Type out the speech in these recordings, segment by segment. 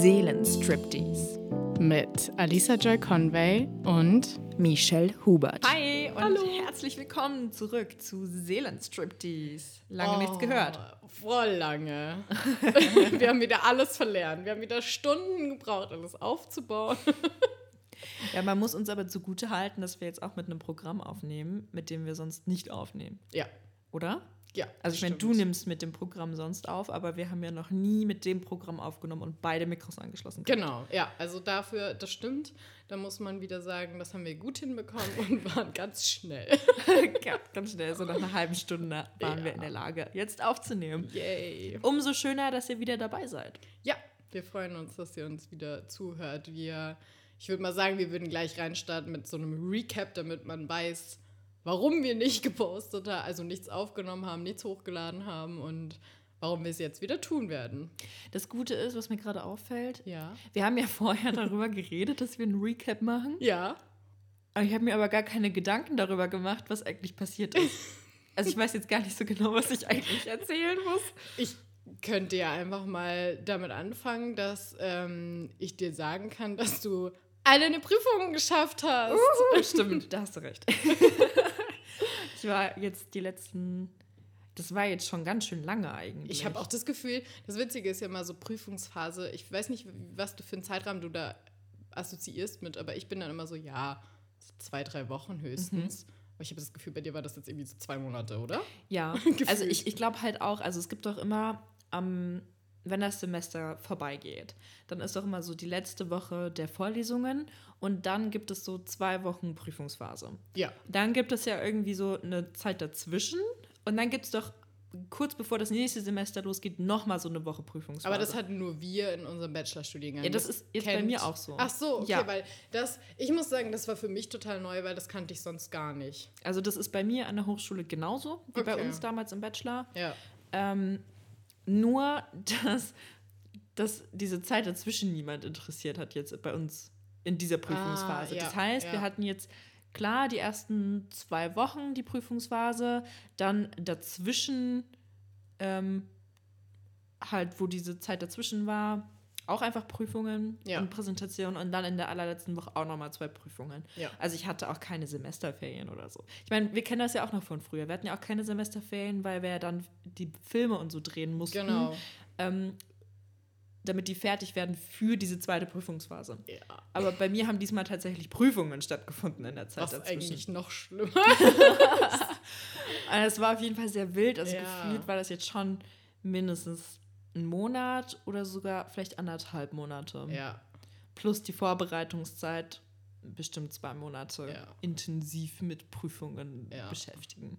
Seelenstriptease mit Alisa Joy Conway und Michelle Hubert. Hi und Hallo. herzlich willkommen zurück zu Seelenstriptease. Lange oh, nichts gehört. Voll lange. wir haben wieder alles verlernt. Wir haben wieder Stunden gebraucht, alles aufzubauen. Ja, man muss uns aber zugute halten, dass wir jetzt auch mit einem Programm aufnehmen, mit dem wir sonst nicht aufnehmen. Ja. Oder? Ja. Also ich meine, du nimmst mit dem Programm sonst auf, aber wir haben ja noch nie mit dem Programm aufgenommen und beide Mikros angeschlossen. Genau, ja. Also dafür, das stimmt. Da muss man wieder sagen, das haben wir gut hinbekommen und waren ganz schnell. ja, ganz schnell. So nach einer halben Stunde waren ja. wir in der Lage, jetzt aufzunehmen. Yay. Umso schöner, dass ihr wieder dabei seid. Ja, wir freuen uns, dass ihr uns wieder zuhört. Wir, ich würde mal sagen, wir würden gleich reinstarten mit so einem Recap, damit man weiß, warum wir nicht gepostet haben, also nichts aufgenommen haben, nichts hochgeladen haben und warum wir es jetzt wieder tun werden. Das Gute ist, was mir gerade auffällt, ja. wir haben ja vorher darüber geredet, dass wir einen Recap machen. Ja. Ich habe mir aber gar keine Gedanken darüber gemacht, was eigentlich passiert ist. Also ich weiß jetzt gar nicht so genau, was ich eigentlich erzählen muss. Ich könnte ja einfach mal damit anfangen, dass ähm, ich dir sagen kann, dass du alle eine Prüfung geschafft hast. Uh, stimmt, da hast du recht. ich war jetzt die letzten, das war jetzt schon ganz schön lange eigentlich. Ich habe auch das Gefühl, das Witzige ist ja immer so Prüfungsphase. Ich weiß nicht, was du für einen Zeitrahmen du da assoziierst mit, aber ich bin dann immer so, ja, zwei, drei Wochen höchstens. Mhm. Aber ich habe das Gefühl, bei dir war das jetzt irgendwie so zwei Monate, oder? Ja, also ich, ich glaube halt auch, also es gibt doch immer am wenn das Semester vorbeigeht, dann ist doch immer so die letzte Woche der Vorlesungen und dann gibt es so zwei Wochen Prüfungsphase. Ja. Dann gibt es ja irgendwie so eine Zeit dazwischen und dann gibt es doch kurz bevor das nächste Semester losgeht, nochmal so eine Woche Prüfungsphase. Aber das hatten nur wir in unserem Bachelorstudiengang. Ja, das, ist jetzt kennt. bei mir auch so. Ach so, okay, ja. weil das, ich muss sagen, das war für mich total neu, weil das kannte ich sonst gar nicht. Also das ist bei mir an der Hochschule genauso, wie okay. bei uns damals im Bachelor. Ja. Ähm, nur, dass, dass diese Zeit dazwischen niemand interessiert hat jetzt bei uns in dieser Prüfungsphase. Ah, ja, das heißt, ja. wir hatten jetzt klar die ersten zwei Wochen die Prüfungsphase, dann dazwischen ähm, halt, wo diese Zeit dazwischen war, auch einfach Prüfungen ja. und Präsentationen und dann in der allerletzten Woche auch nochmal zwei Prüfungen. Ja. Also ich hatte auch keine Semesterferien oder so. Ich meine, wir kennen das ja auch noch von früher. Wir hatten ja auch keine Semesterferien, weil wir ja dann die Filme und so drehen mussten. Genau. Ähm, damit die fertig werden für diese zweite Prüfungsphase. Ja. Aber bei mir haben diesmal tatsächlich Prüfungen stattgefunden in der Zeit Was dazwischen. eigentlich noch schlimmer also es war auf jeden Fall sehr wild. Also ja. gefühlt war das jetzt schon mindestens einen Monat oder sogar vielleicht anderthalb Monate. Ja. Plus die Vorbereitungszeit, bestimmt zwei Monate ja. intensiv mit Prüfungen ja. beschäftigen.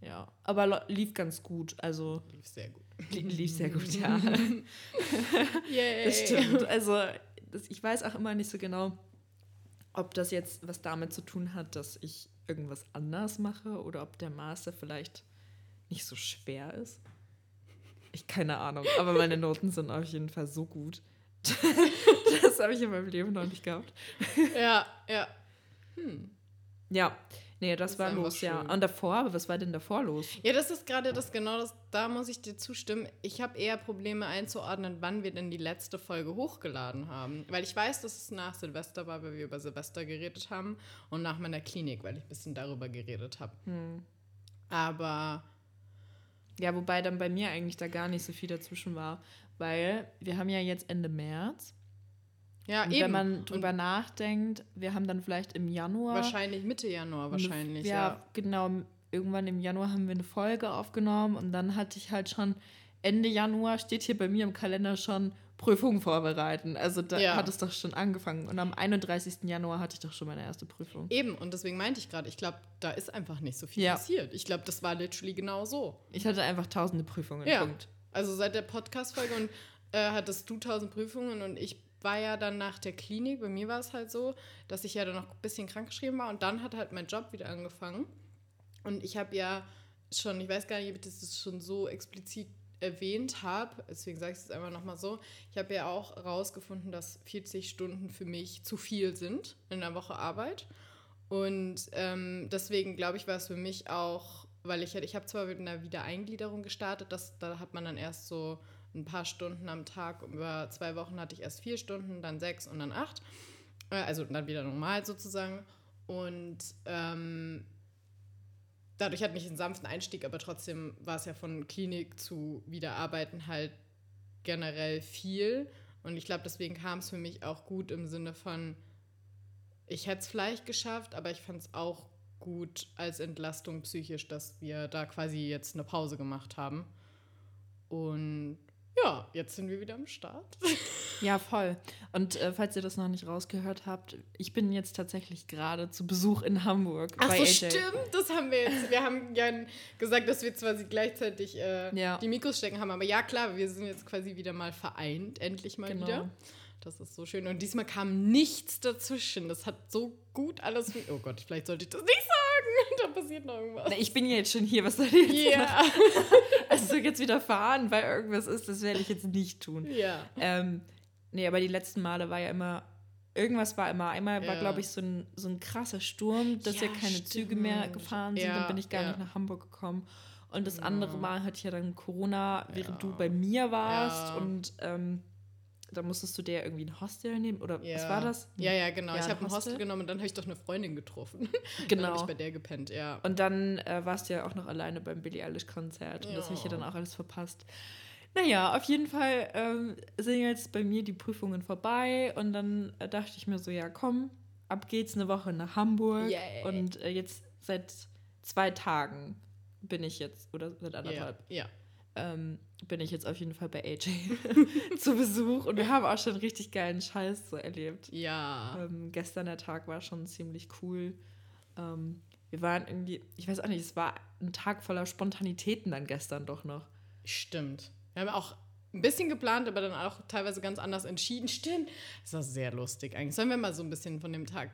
Ja, aber lief ganz gut. Also lief sehr gut. Lief sehr gut, ja. Yay. Das stimmt. Also das, ich weiß auch immer nicht so genau, ob das jetzt was damit zu tun hat, dass ich irgendwas anders mache oder ob der Master vielleicht nicht so schwer ist. Ich keine Ahnung, aber meine Noten sind auf jeden Fall so gut. das habe ich in meinem Leben noch nicht gehabt. Ja, ja. Hm. Ja, nee, das, das war los, ja. Und davor, was war denn davor los? Ja, das ist gerade das, genau das, da muss ich dir zustimmen. Ich habe eher Probleme einzuordnen, wann wir denn die letzte Folge hochgeladen haben. Weil ich weiß, dass es nach Silvester war, weil wir über Silvester geredet haben und nach meiner Klinik, weil ich ein bisschen darüber geredet habe. Hm. Aber ja, wobei dann bei mir eigentlich da gar nicht so viel dazwischen war, weil wir haben ja jetzt Ende März. Ja, und eben. Wenn man drüber und nachdenkt, wir haben dann vielleicht im Januar. Wahrscheinlich Mitte Januar, wahrscheinlich. Ja, ja, genau. Irgendwann im Januar haben wir eine Folge aufgenommen und dann hatte ich halt schon Ende Januar, steht hier bei mir im Kalender schon Prüfung vorbereiten. Also da ja. hat es doch schon angefangen. Und am 31. Januar hatte ich doch schon meine erste Prüfung. Eben, und deswegen meinte ich gerade, ich glaube, da ist einfach nicht so viel ja. passiert. Ich glaube, das war literally genau so. Ich hatte einfach tausende Prüfungen. Ja. Punkt. Also seit der Podcast-Folge und äh, hattest du tausend Prüfungen und ich war ja dann nach der Klinik, bei mir war es halt so, dass ich ja dann noch ein bisschen krankgeschrieben war und dann hat halt mein Job wieder angefangen. Und ich habe ja schon, ich weiß gar nicht, ob ich das schon so explizit erwähnt habe, deswegen sage ich es einfach nochmal so, ich habe ja auch herausgefunden, dass 40 Stunden für mich zu viel sind in der Woche Arbeit. Und ähm, deswegen glaube ich, war es für mich auch, weil ich ich habe zwar mit einer Wiedereingliederung gestartet, das, da hat man dann erst so ein paar Stunden am Tag, über zwei Wochen hatte ich erst vier Stunden, dann sechs und dann acht. Äh, also dann wieder normal sozusagen. Und ähm, dadurch hatte ich einen sanften Einstieg, aber trotzdem war es ja von Klinik zu Wiederarbeiten halt generell viel. Und ich glaube, deswegen kam es für mich auch gut im Sinne von, ich hätte es vielleicht geschafft, aber ich fand es auch gut als Entlastung psychisch, dass wir da quasi jetzt eine Pause gemacht haben. Und ja, jetzt sind wir wieder am Start. Ja, voll. Und äh, falls ihr das noch nicht rausgehört habt, ich bin jetzt tatsächlich gerade zu Besuch in Hamburg. Ach so, AJ. stimmt. Das haben wir jetzt. Wir haben ja gesagt, dass wir quasi gleichzeitig äh, ja. die Mikros stecken haben. Aber ja, klar, wir sind jetzt quasi wieder mal vereint. Endlich mal genau. wieder. Das ist so schön. Und diesmal kam nichts dazwischen. Das hat so gut alles. Oh Gott, vielleicht sollte ich das nicht sagen. Da passiert noch irgendwas. Na, ich bin jetzt schon hier. Was soll ich jetzt yeah. Also jetzt wieder fahren, weil irgendwas ist, das werde ich jetzt nicht tun. Ja. Ähm, nee, aber die letzten Male war ja immer. Irgendwas war immer. Einmal ja. war, glaube ich, so ein, so ein krasser Sturm, dass ja, wir keine stimmt. Züge mehr gefahren sind. Ja, dann bin ich gar nicht nach Hamburg gekommen. Und das andere Mal hatte ich ja dann Corona, während du bei mir warst. Und ähm, da musstest du dir irgendwie ein Hostel nehmen oder ja. was war das? Ja, ja, genau. Ja, ich habe ein Hostel. Hostel genommen und dann habe ich doch eine Freundin getroffen. Genau. dann habe ich bei der gepennt, ja. Und dann äh, warst du ja auch noch alleine beim Billie Eilish Konzert und ja. das habe ich ja dann auch alles verpasst. Naja, auf jeden Fall ähm, sind jetzt bei mir die Prüfungen vorbei und dann äh, dachte ich mir so, ja komm, ab geht's eine Woche nach Hamburg Yay. und äh, jetzt seit zwei Tagen bin ich jetzt, oder seit anderthalb. Ja. ja ähm, bin ich jetzt auf jeden Fall bei AJ zu Besuch und wir haben auch schon richtig geilen Scheiß so erlebt. Ja. Ähm, gestern der Tag war schon ziemlich cool. Ähm, wir waren irgendwie, ich weiß auch nicht, es war ein Tag voller Spontanitäten dann gestern doch noch. Stimmt. Wir haben auch ein bisschen geplant, aber dann auch teilweise ganz anders entschieden. Stimmt. Das war sehr lustig eigentlich. Sollen wir mal so ein bisschen von dem Tag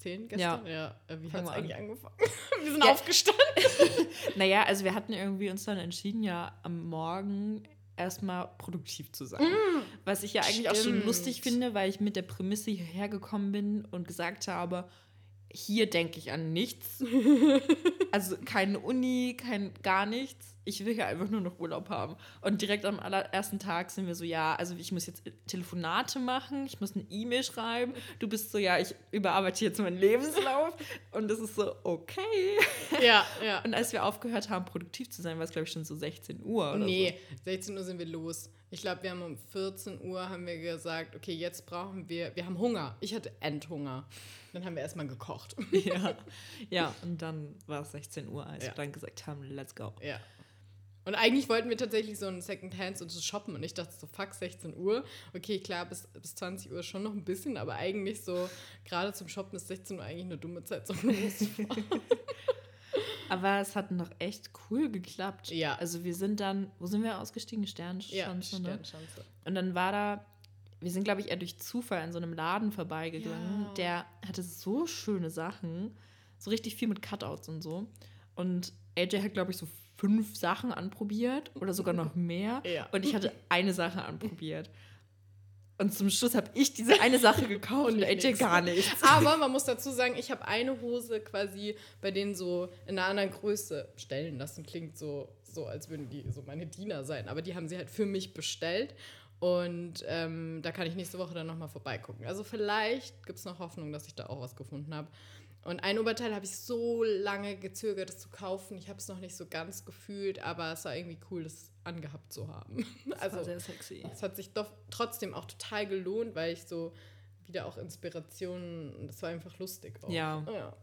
erzählen gestern? Ja. ja. Äh, wie hat es eigentlich an. angefangen? wir sind ja. aufgestanden. naja, also wir hatten irgendwie uns dann entschieden, ja am Morgen erstmal produktiv zu sein. Mm, Was ich ja eigentlich stimmt. auch schon lustig finde, weil ich mit der Prämisse hierher gekommen bin und gesagt habe, hier denke ich an nichts. also keine Uni, kein gar nichts. Ich will ja einfach nur noch Urlaub haben. Und direkt am allerersten Tag sind wir so, ja, also ich muss jetzt Telefonate machen, ich muss eine E-Mail schreiben. Du bist so, ja, ich überarbeite jetzt meinen Lebenslauf. Und das ist so, okay. Ja, ja. Und als wir aufgehört haben, produktiv zu sein, war es, glaube ich, schon so 16 Uhr oder nee, so. 16 Uhr sind wir los. Ich glaube, wir haben um 14 Uhr haben wir gesagt, okay, jetzt brauchen wir, wir haben Hunger. Ich hatte Endhunger. Dann haben wir erstmal gekocht. Ja, ja und dann war es 16 Uhr, als ja. wir dann gesagt haben, let's go. Ja. Und eigentlich wollten wir tatsächlich so ein und so shoppen und ich dachte so, fuck, 16 Uhr. Okay, klar, bis, bis 20 Uhr schon noch ein bisschen, aber eigentlich so, gerade zum Shoppen ist 16 Uhr eigentlich eine dumme Zeit zum Losfahren. Aber es hat noch echt cool geklappt. Ja. Also wir sind dann, wo sind wir ausgestiegen? Sternschanze. Ja, Sternschanze. Ne? Und dann war da, wir sind, glaube ich, eher durch Zufall an so einem Laden vorbeigegangen. Ja. Der hatte so schöne Sachen. So richtig viel mit Cutouts und so. Und AJ hat, glaube ich, so fünf Sachen anprobiert oder sogar noch mehr. Ja. Und ich hatte eine Sache anprobiert. Und zum Schluss habe ich diese eine Sache gekauft und AJ gar nichts. Aber man muss dazu sagen, ich habe eine Hose quasi bei denen so in einer anderen Größe bestellen lassen. Klingt so, so, als würden die so meine Diener sein. Aber die haben sie halt für mich bestellt. Und ähm, da kann ich nächste Woche dann nochmal vorbeigucken. Also vielleicht gibt es noch Hoffnung, dass ich da auch was gefunden habe. Und ein Oberteil habe ich so lange gezögert, das zu kaufen. Ich habe es noch nicht so ganz gefühlt, aber es war irgendwie cool, das angehabt zu haben. Das also, war sehr sexy. Es hat sich doch trotzdem auch total gelohnt, weil ich so wieder auch Inspirationen, das war einfach lustig auch. Ja. ja.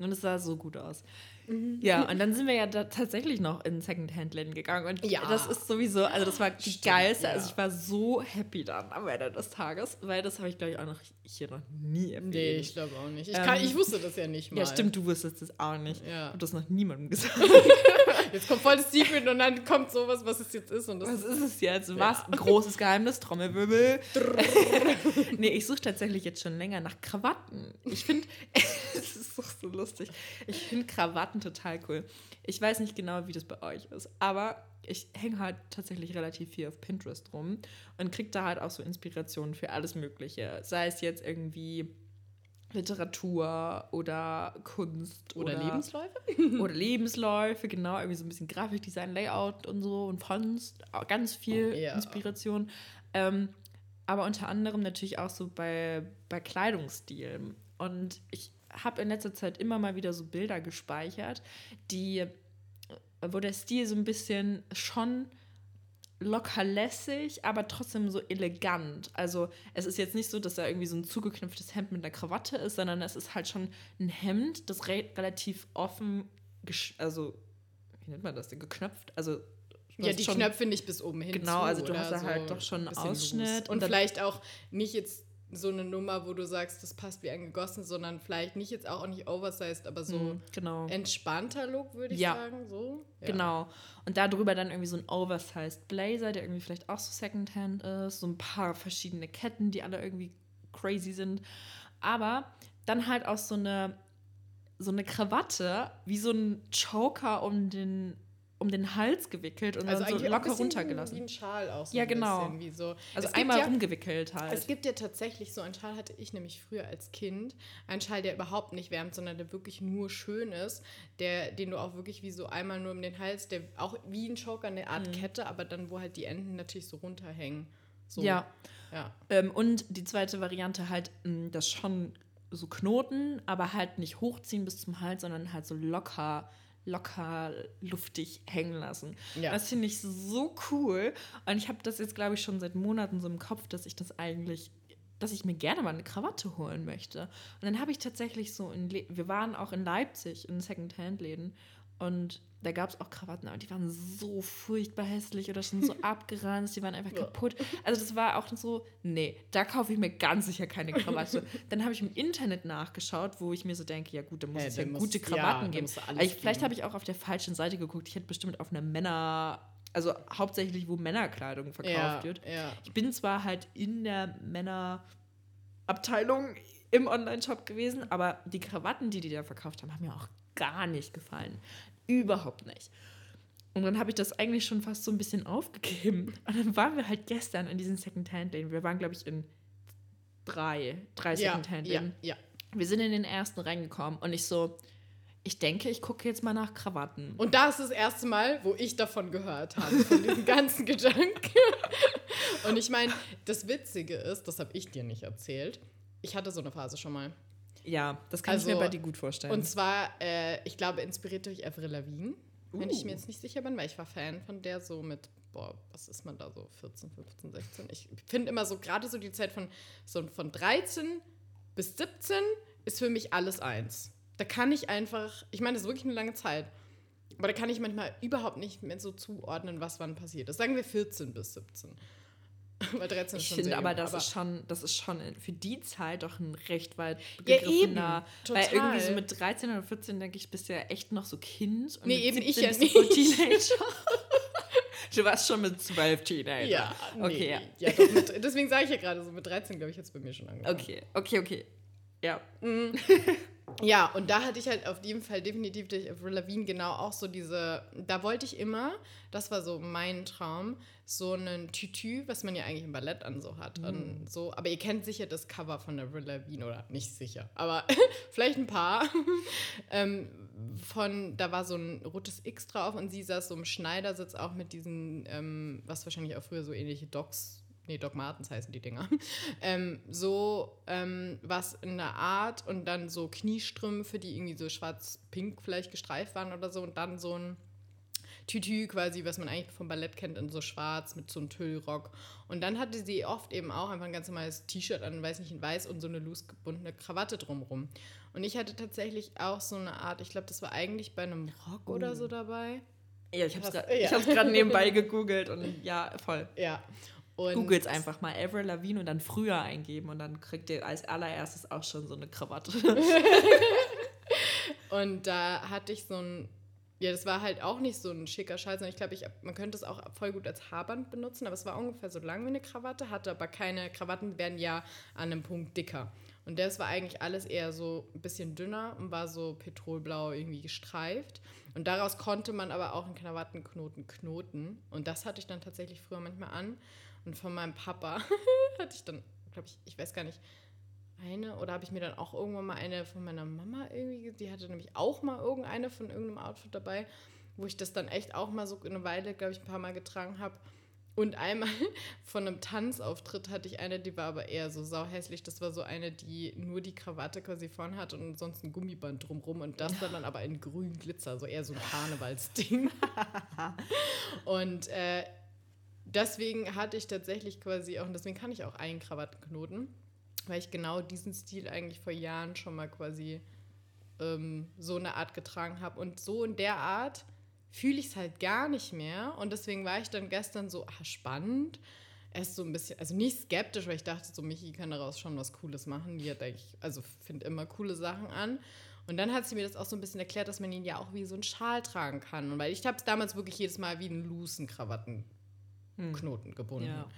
Und es sah so gut aus. Mhm. Ja, und dann sind wir ja tatsächlich noch in Secondhand-Läden gegangen. Und ja. das ist sowieso, also das war die geilste. Ja. Also ich war so happy dann am Ende des Tages, weil das habe ich, glaube ich, auch noch hier noch nie erwähnt. Nee, ich glaube auch nicht. Ich, kann, ähm, ich, wusste das ja nicht mal. Ja, stimmt, du wusstest das auch nicht. Ja. Ich habe das noch niemandem gesagt. jetzt kommt voll das Secret und dann kommt sowas, was es jetzt ist. Und was ist es jetzt? Was? Ein großes Geheimnis? Trommelwirbel? nee, ich suche tatsächlich jetzt schon länger nach Krawatten. Ich finde, es ist doch so lustig. Ich finde Krawatten total cool. Ich weiß nicht genau, wie das bei euch ist, aber ich hänge halt tatsächlich relativ viel auf Pinterest rum und kriege da halt auch so Inspirationen für alles Mögliche. Sei es jetzt irgendwie Literatur oder Kunst oder, oder Lebensläufe. oder Lebensläufe, genau, irgendwie so ein bisschen Grafikdesign, Layout und so und Fonts, ganz viel ja. Inspiration. Ähm, aber unter anderem natürlich auch so bei, bei Kleidungsstil. Und ich habe in letzter Zeit immer mal wieder so Bilder gespeichert, die, wo der Stil so ein bisschen schon locker lässig, aber trotzdem so elegant. Also es ist jetzt nicht so, dass da irgendwie so ein zugeknüpftes Hemd mit einer Krawatte ist, sondern es ist halt schon ein Hemd, das re relativ offen, also wie nennt man das denn, geknöpft? Also ja, die Knöpfe nicht bis oben hin. Genau, also du hast da so halt doch schon einen Ausschnitt. Und, und vielleicht auch nicht jetzt so eine Nummer, wo du sagst, das passt wie angegossen, sondern vielleicht nicht jetzt auch nicht oversized, aber so mm, genau. entspannter Look, würde ich ja. sagen. So. Ja. Genau. Und darüber dann irgendwie so ein oversized Blazer, der irgendwie vielleicht auch so Secondhand ist, so ein paar verschiedene Ketten, die alle irgendwie crazy sind. Aber dann halt auch so eine, so eine Krawatte, wie so ein Choker um den um den Hals gewickelt und also dann so locker runtergelassen. Wie ein Schal auch so Ja, genau. So. Also einmal ja, rumgewickelt halt. Es gibt ja tatsächlich so einen Schal, hatte ich nämlich früher als Kind. Ein Schal, der überhaupt nicht wärmt, sondern der wirklich nur schön ist. Der, den du auch wirklich wie so einmal nur um den Hals, der auch wie ein Choker, eine Art mhm. Kette, aber dann, wo halt die Enden natürlich so runterhängen. So. Ja. ja. Ähm, und die zweite Variante halt, hm, das schon so Knoten, aber halt nicht hochziehen bis zum Hals, sondern halt so locker locker luftig hängen lassen. Ja. Das finde ich so cool. Und ich habe das jetzt, glaube ich, schon seit Monaten so im Kopf, dass ich das eigentlich dass ich mir gerne mal eine Krawatte holen möchte. Und dann habe ich tatsächlich so in Le wir waren auch in Leipzig in Secondhand-Läden und da gab es auch Krawatten, aber die waren so furchtbar hässlich oder schon so abgeranzt, die waren einfach kaputt. Also das war auch so, nee, da kaufe ich mir ganz sicher keine Krawatte. Dann habe ich im Internet nachgeschaut, wo ich mir so denke, ja gut, da muss hey, es ja muss, gute Krawatten ja, geben. Ich, vielleicht habe ich auch auf der falschen Seite geguckt. Ich hätte bestimmt auf einer Männer, also hauptsächlich, wo Männerkleidung verkauft ja, wird. Ja. Ich bin zwar halt in der Männerabteilung im Online-Shop gewesen, aber die Krawatten, die die da verkauft haben, haben mir auch gar nicht gefallen. Überhaupt nicht. Und dann habe ich das eigentlich schon fast so ein bisschen aufgegeben. Und dann waren wir halt gestern in diesen Second-Hand-Läden. Wir waren, glaube ich, in drei, drei Second-Hand-Läden. Ja, ja, Wir sind in den ersten reingekommen und ich so, ich denke, ich gucke jetzt mal nach Krawatten. Und da ist das erste Mal, wo ich davon gehört habe, von diesem ganzen Gedanken. und ich meine, das Witzige ist, das habe ich dir nicht erzählt. Ich hatte so eine Phase schon mal. Ja, das kann also, ich mir bei dir gut vorstellen. Und zwar, äh, ich glaube, inspiriert durch Avril Lavigne, uh. wenn ich mir jetzt nicht sicher bin, weil ich war Fan von der so mit, boah, was ist man da so, 14, 15, 16. Ich finde immer so, gerade so die Zeit von, so von 13 bis 17 ist für mich alles eins. Da kann ich einfach, ich meine, das ist wirklich eine lange Zeit, aber da kann ich manchmal überhaupt nicht mehr so zuordnen, was wann passiert ist. Sagen wir 14 bis 17. Weil 13 ist ich finde aber, das aber ist schon, das ist schon für die Zeit doch ein recht weit begriffener. Ja, weil irgendwie so mit 13 oder 14 denke ich, bist du ja echt noch so Kind. Und nee, eben ich ja nicht. Teenager. du warst schon mit 12 Teenager. Ja, okay. Nee, ja. ja doch, mit, deswegen sage ich ja gerade so, mit 13 glaube ich jetzt bei mir schon angefangen. Okay, okay, okay. Ja. Mhm. Ja, und da hatte ich halt auf jeden Fall definitiv durch Avril Lavigne genau auch so diese, da wollte ich immer, das war so mein Traum, so ein Tütü, was man ja eigentlich im Ballett an so hat. Und so, aber ihr kennt sicher das Cover von Avril Lavigne, oder nicht sicher, aber vielleicht ein paar. ähm, von, da war so ein rotes X drauf und sie saß so im Schneidersitz auch mit diesen, ähm, was wahrscheinlich auch früher so ähnliche Docs nee, Doc Martens heißen die Dinger, ähm, so ähm, was in der Art und dann so Kniestrümpfe, die irgendwie so schwarz-pink vielleicht gestreift waren oder so und dann so ein Tütü quasi, was man eigentlich vom Ballett kennt, in so schwarz mit so einem Tüllrock. Und dann hatte sie oft eben auch einfach ein ganz normales T-Shirt an, weiß nicht, in weiß und so eine loose gebundene Krawatte drumrum. Und ich hatte tatsächlich auch so eine Art, ich glaube, das war eigentlich bei einem Rock oh. oder so dabei. Ja, ich habe es gerade ja. nebenbei gegoogelt und ja, voll. Ja. Googles einfach mal Avril Lavigne und dann früher eingeben und dann kriegt ihr als allererstes auch schon so eine Krawatte. und da hatte ich so ein, ja, das war halt auch nicht so ein schicker Schal, sondern ich glaube, ich, man könnte es auch voll gut als Haarband benutzen, aber es war ungefähr so lang wie eine Krawatte, hatte aber keine, Krawatten werden ja an einem Punkt dicker. Und das war eigentlich alles eher so ein bisschen dünner und war so petrolblau irgendwie gestreift. Und daraus konnte man aber auch einen Krawattenknoten knoten. Und das hatte ich dann tatsächlich früher manchmal an. Und von meinem Papa hatte ich dann, glaube ich, ich weiß gar nicht, eine, oder habe ich mir dann auch irgendwann mal eine von meiner Mama irgendwie, die hatte nämlich auch mal irgendeine von irgendeinem Outfit dabei, wo ich das dann echt auch mal so eine Weile, glaube ich, ein paar Mal getragen habe. Und einmal von einem Tanzauftritt hatte ich eine, die war aber eher so sauhässlich. Das war so eine, die nur die Krawatte quasi vorn hat und sonst ein Gummiband drumrum. Und das dann aber in grün Glitzer, so eher so ein Karnevalsding. und äh, deswegen hatte ich tatsächlich quasi auch, und deswegen kann ich auch einen Krawattenknoten, weil ich genau diesen Stil eigentlich vor Jahren schon mal quasi ähm, so eine Art getragen habe. Und so in der Art fühle ich es halt gar nicht mehr. Und deswegen war ich dann gestern so, ach, spannend. Erst so ein bisschen, also nicht skeptisch, weil ich dachte, so Michi kann daraus schon was Cooles machen. Die hat eigentlich, also finde immer coole Sachen an. Und dann hat sie mir das auch so ein bisschen erklärt, dass man ihn ja auch wie so einen Schal tragen kann. Und weil ich habe es damals wirklich jedes Mal wie einen loosen Krawattenknoten hm. gebunden. Ja.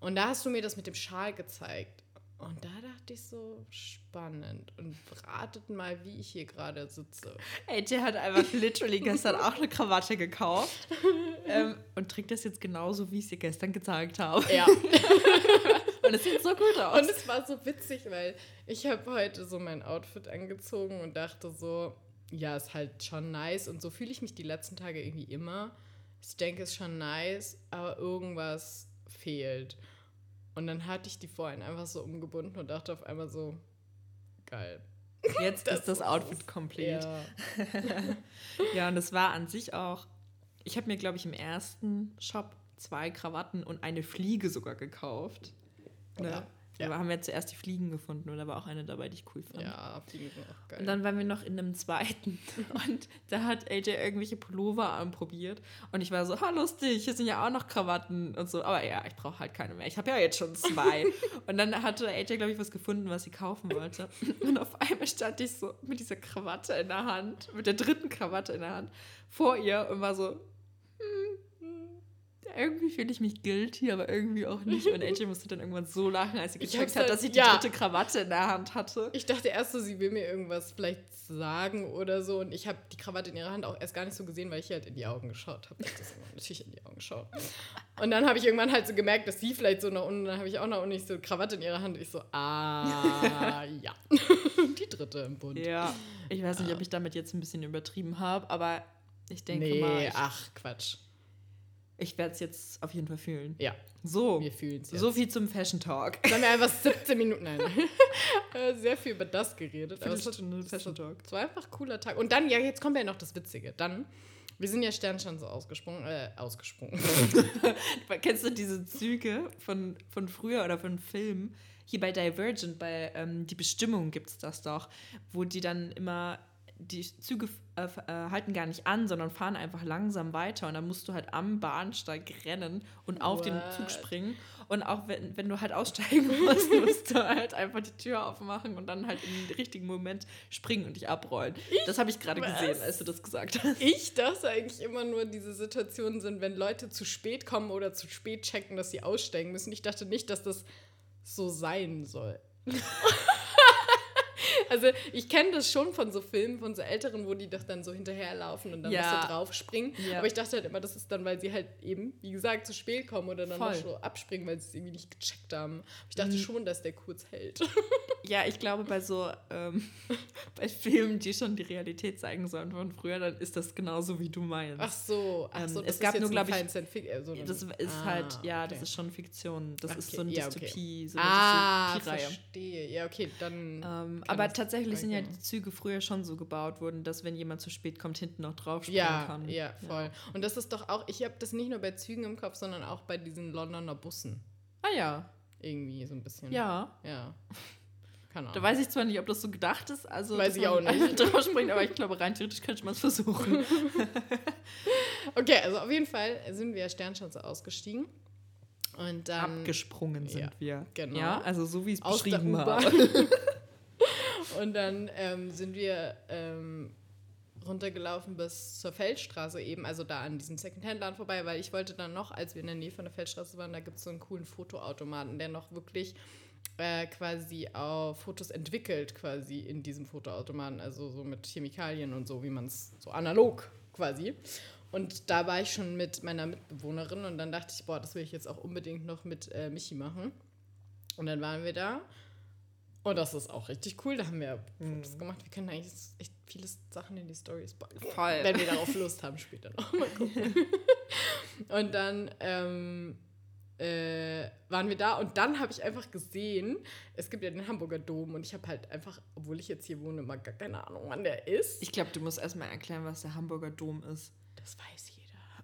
Und da hast du mir das mit dem Schal gezeigt. Und da dachte ich so, spannend. Und ratet mal, wie ich hier gerade sitze. AJ hat einfach literally gestern auch eine Krawatte gekauft ähm, und trägt das jetzt genauso, wie ich es ihr gestern gezeigt habe. Ja. und es sieht so gut aus. Und es war so witzig, weil ich habe heute so mein Outfit angezogen und dachte so, ja, ist halt schon nice. Und so fühle ich mich die letzten Tage irgendwie immer. Ich denke, es ist schon nice, aber irgendwas fehlt. Und dann hatte ich die vorhin einfach so umgebunden und dachte auf einmal so, geil. Jetzt das ist das Outfit komplett. Ja. ja, und es war an sich auch, ich habe mir, glaube ich, im ersten Shop zwei Krawatten und eine Fliege sogar gekauft. Ne? Ja. Ja. Da haben wir zuerst die Fliegen gefunden und da war auch eine dabei, die ich cool fand. Ja, Fliegen sind auch geil. Und dann waren wir noch in einem zweiten und da hat AJ irgendwelche Pullover anprobiert und ich war so, ha, lustig, hier sind ja auch noch Krawatten und so. Aber ja, ich brauche halt keine mehr. Ich habe ja jetzt schon zwei. und dann hatte AJ, glaube ich, was gefunden, was sie kaufen wollte. Und auf einmal stand ich so mit dieser Krawatte in der Hand, mit der dritten Krawatte in der Hand, vor ihr und war so, irgendwie fühle ich mich guilty, aber irgendwie auch nicht. Und AJ musste dann irgendwann so lachen, als sie gecheckt hat, dass ich die ja. dritte Krawatte in der Hand hatte. Ich dachte erst so, sie will mir irgendwas vielleicht sagen oder so. Und ich habe die Krawatte in ihrer Hand auch erst gar nicht so gesehen, weil ich halt in die Augen geschaut habe. Ich habe natürlich in die Augen geschaut. Und dann habe ich irgendwann halt so gemerkt, dass sie vielleicht so nach unten, dann habe ich auch nach unten so Krawatte in ihrer Hand. Ich so, ah, ja. die dritte im Bund. Ja, ich weiß nicht, ob ich damit jetzt ein bisschen übertrieben habe, aber ich denke nee, mal. ach, Quatsch. Ich werde es jetzt auf jeden Fall fühlen. Ja. So. Wir fühlen es So viel zum Fashion Talk. Dann haben wir einfach 17 Minuten ein. Äh, sehr viel über das geredet. Aber es Fashion Talk. Es war einfach ein cooler Tag. Und dann, ja, jetzt kommt ja noch das Witzige. Dann, wir sind ja Sternschan so ausgesprungen. Äh, ausgesprungen. Kennst du diese Züge von, von früher oder von Filmen? Hier bei Divergent, bei ähm, Die Bestimmung gibt es das doch, wo die dann immer die Züge äh, äh, halten gar nicht an, sondern fahren einfach langsam weiter und dann musst du halt am Bahnsteig rennen und auf What? den Zug springen. Und auch wenn, wenn du halt aussteigen musst, musst du halt einfach die Tür aufmachen und dann halt im richtigen Moment springen und dich abrollen. Ich, das habe ich gerade gesehen, als du das gesagt hast. Ich dachte eigentlich immer nur, diese Situationen sind, wenn Leute zu spät kommen oder zu spät checken, dass sie aussteigen müssen. Ich dachte nicht, dass das so sein soll. Also ich kenne das schon von so Filmen, von so Älteren, wo die doch dann so hinterherlaufen und dann ja. musst du draufspringen. Ja. Aber ich dachte halt immer, das ist dann, weil sie halt eben, wie gesagt, zu spät kommen oder dann noch so abspringen, weil sie es irgendwie nicht gecheckt haben. Ich dachte mhm. schon, dass der kurz hält. Ja, ich glaube, bei so ähm, bei Filmen, die schon die Realität zeigen sollen von früher, dann ist das genauso, wie du meinst. Ach so, ach so ähm, es gab nur, glaube ich, äh, so das ist ah, halt, ja, okay. das ist schon Fiktion. Das okay. ist so eine ja, Dystopie, okay. so eine ah, Dystopie-Reihe. verstehe. Ja, okay, dann. Ähm, aber tatsächlich sind ja die Züge früher schon so gebaut worden, dass wenn jemand zu spät kommt, hinten noch drauf springen ja, kann. Ja, voll. Ja. Und das ist doch auch, ich habe das nicht nur bei Zügen im Kopf, sondern auch bei diesen Londoner Bussen. Ah ja. Irgendwie so ein bisschen. Ja. Ja. Keine Ahnung. Da weiß ich zwar nicht, ob das so gedacht ist, also weiß ich auch nicht. drauf springt, aber ich glaube, rein theoretisch könnte man es versuchen. okay, also auf jeden Fall sind wir Sternschanze ausgestiegen. Und dann. Abgesprungen sind ja, wir. Genau. Ja, also so wie ich es beschrieben habe. und dann ähm, sind wir ähm, runtergelaufen bis zur Feldstraße eben, also da an diesem Secondhand-Laden vorbei, weil ich wollte dann noch, als wir in der Nähe von der Feldstraße waren, da gibt es so einen coolen Fotoautomaten, der noch wirklich äh, quasi auch Fotos entwickelt, quasi in diesem Fotoautomaten, also so mit Chemikalien und so, wie man es so analog quasi. Und da war ich schon mit meiner Mitbewohnerin und dann dachte ich, boah, das will ich jetzt auch unbedingt noch mit äh, Michi machen. Und dann waren wir da Und das ist auch richtig cool. Da haben wir Fotos mhm. gemacht. Wir können eigentlich echt viele Sachen in die Stories packen. Voll. Wenn wir darauf Lust haben, später noch. Mal gucken. und dann ähm, äh, waren wir da und dann habe ich einfach gesehen, es gibt ja den Hamburger Dom und ich habe halt einfach, obwohl ich jetzt hier wohne, mal gar keine Ahnung, wann der ist. Ich glaube, du musst erstmal erklären, was der Hamburger Dom ist. Das weiß jeder.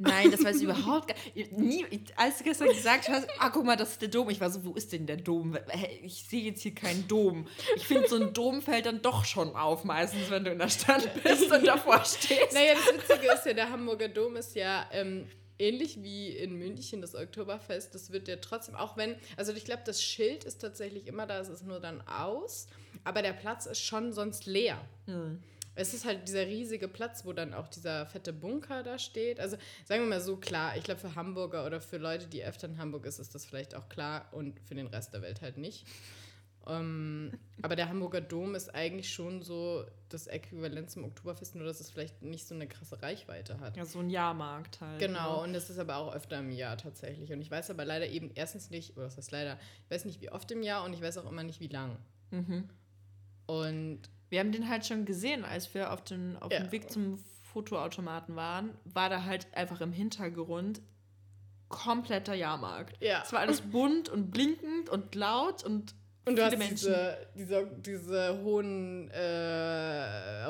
Nein, das weiß ich überhaupt gar nicht. Als du gestern gesagt hast, ah, guck mal, das ist der Dom. Ich war so, wo ist denn der Dom? Ich sehe jetzt hier keinen Dom. Ich finde, so ein Dom fällt dann doch schon auf, meistens, wenn du in der Stadt bist und davor stehst. Naja, das Witzige ist ja, der Hamburger Dom ist ja ähm, ähnlich wie in München das Oktoberfest, das wird ja trotzdem, auch wenn, also ich glaube, das Schild ist tatsächlich immer da, es ist nur dann aus, aber der Platz ist schon sonst leer. Hm. Es ist halt dieser riesige Platz, wo dann auch dieser fette Bunker da steht. Also sagen wir mal so klar, ich glaube für Hamburger oder für Leute, die öfter in Hamburg ist, ist das vielleicht auch klar und für den Rest der Welt halt nicht. Ähm, aber der Hamburger Dom ist eigentlich schon so das Äquivalent zum Oktoberfest, nur dass es vielleicht nicht so eine krasse Reichweite hat. Ja, so ein Jahrmarkt halt. Genau, ja. und das ist aber auch öfter im Jahr tatsächlich. Und ich weiß aber leider eben erstens nicht, oder was heißt leider, ich weiß nicht wie oft im Jahr und ich weiß auch immer nicht wie lang. Mhm. Und. Wir haben den halt schon gesehen, als wir auf, den, auf ja. dem Weg zum Fotoautomaten waren, war da halt einfach im Hintergrund kompletter Jahrmarkt. Ja. Es war alles bunt und blinkend und laut und und du hast diese, diese, diese hohen äh,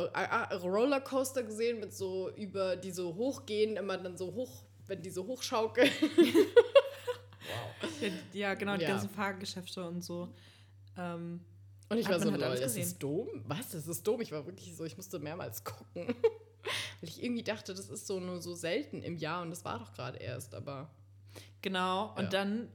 Rollercoaster gesehen, mit so über, die so hochgehen, immer dann so hoch, wenn die so hochschaukeln. wow. Ja, genau, die ja. ganzen Fahrgeschäfte und so. Ähm, und ich war so, halt lol, das ist Dom? Was? Das ist Dom? Ich war wirklich so, ich musste mehrmals gucken. Weil ich irgendwie dachte, das ist so nur so selten im Jahr und das war doch gerade erst, aber. Genau, und ja. dann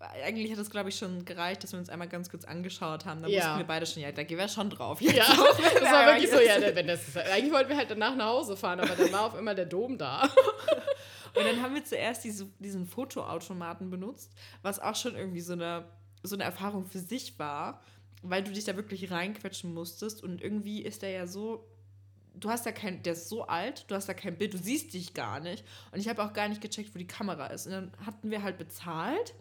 eigentlich hat es, glaube ich, schon gereicht, dass wir uns einmal ganz kurz angeschaut haben. Da ja. wussten wir beide schon, ja, da gehen wir schon drauf. Jetzt ja, das war wirklich so, ja, wenn das ist, eigentlich wollten wir halt danach nach Hause fahren, aber dann war auf immer der Dom da. Und dann haben wir zuerst diese, diesen Fotoautomaten benutzt, was auch schon irgendwie so eine, so eine Erfahrung für sich war, weil du dich da wirklich reinquetschen musstest und irgendwie ist der ja so du hast da kein, der ist so alt, du hast da kein Bild, du siehst dich gar nicht. Und ich habe auch gar nicht gecheckt, wo die Kamera ist. Und dann hatten wir halt bezahlt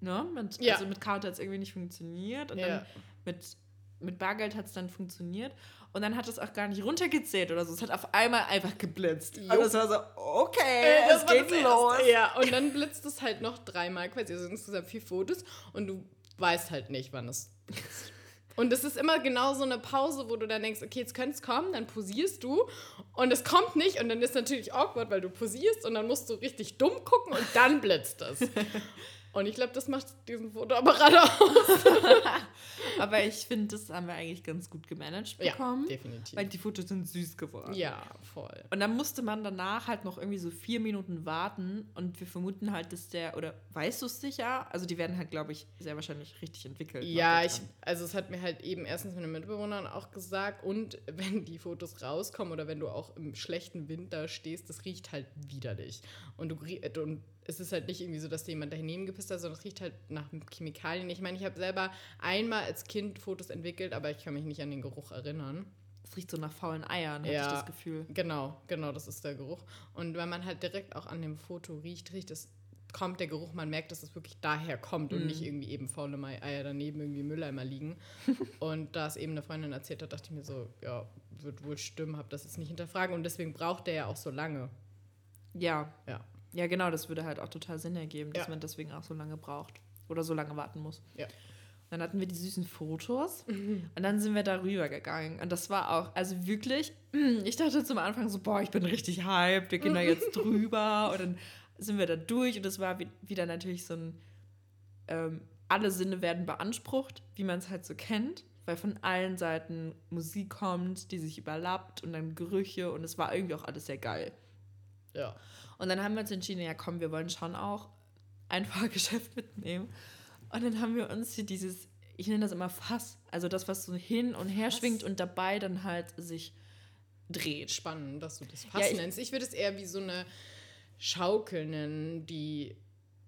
Ne? Mit, ja. Also mit Karte hat es irgendwie nicht funktioniert und ja. dann mit, mit Bargeld hat es dann funktioniert. Und dann hat es auch gar nicht runtergezählt oder so. Es hat auf einmal einfach geblitzt. Jo. Und es war so, okay, äh, es geht los. Ja, und dann blitzt es halt noch dreimal quasi. Also insgesamt vier Fotos und du weißt halt nicht, wann es. Und es ist immer genau so eine Pause, wo du dann denkst, okay, jetzt könnte es kommen, dann posierst du. Und es kommt nicht. Und dann ist natürlich awkward, weil du posierst. Und dann musst du richtig dumm gucken und dann blitzt es. Und ich glaube, das macht diesen Fotoapparat aus. Aber ich finde, das haben wir eigentlich ganz gut gemanagt bekommen. Ja, definitiv. Weil die Fotos sind süß geworden. Ja, voll. Und dann musste man danach halt noch irgendwie so vier Minuten warten. Und wir vermuten halt, dass der, oder weißt du es sicher? Also die werden halt, glaube ich, sehr wahrscheinlich richtig entwickelt. Ja, ich, also es hat mir halt eben erstens meine Mitbewohnerin auch gesagt. Und wenn die Fotos rauskommen oder wenn du auch im schlechten Winter stehst, das riecht halt widerlich. Und du und es ist halt nicht irgendwie so, dass dir jemand daneben gepisst hat, sondern es riecht halt nach Chemikalien. Ich meine, ich habe selber einmal als Kind Fotos entwickelt, aber ich kann mich nicht an den Geruch erinnern. Es riecht so nach faulen Eiern, ja, habe ich das Gefühl. Genau, genau, das ist der Geruch. Und wenn man halt direkt auch an dem Foto riecht, riecht es kommt der Geruch, man merkt, dass es wirklich daher kommt und mm. nicht irgendwie eben faule Eier daneben irgendwie Mülleimer liegen. und da es eben eine Freundin erzählt hat, dachte ich mir so, ja, wird wohl stimmen, habe das jetzt nicht hinterfragen und deswegen braucht der ja auch so lange. Ja. Ja. Ja, genau, das würde halt auch total Sinn ergeben, dass ja. man deswegen auch so lange braucht oder so lange warten muss. Ja. Dann hatten wir die süßen Fotos mhm. und dann sind wir darüber gegangen. Und das war auch, also wirklich, ich dachte zum Anfang so, boah, ich bin richtig hyped, wir gehen da jetzt drüber. Und dann sind wir da durch und es war wieder natürlich so ein, ähm, alle Sinne werden beansprucht, wie man es halt so kennt, weil von allen Seiten Musik kommt, die sich überlappt und dann Gerüche und es war irgendwie auch alles sehr geil. Ja. Und dann haben wir uns entschieden, ja komm, wir wollen schon auch ein Fahrgeschäft mitnehmen. Und dann haben wir uns hier dieses, ich nenne das immer Fass, also das, was so hin und her Fass. schwingt und dabei dann halt sich dreht. Spannend, dass du das Fass ja, ich, nennst. Ich würde es eher wie so eine Schaukel nennen, die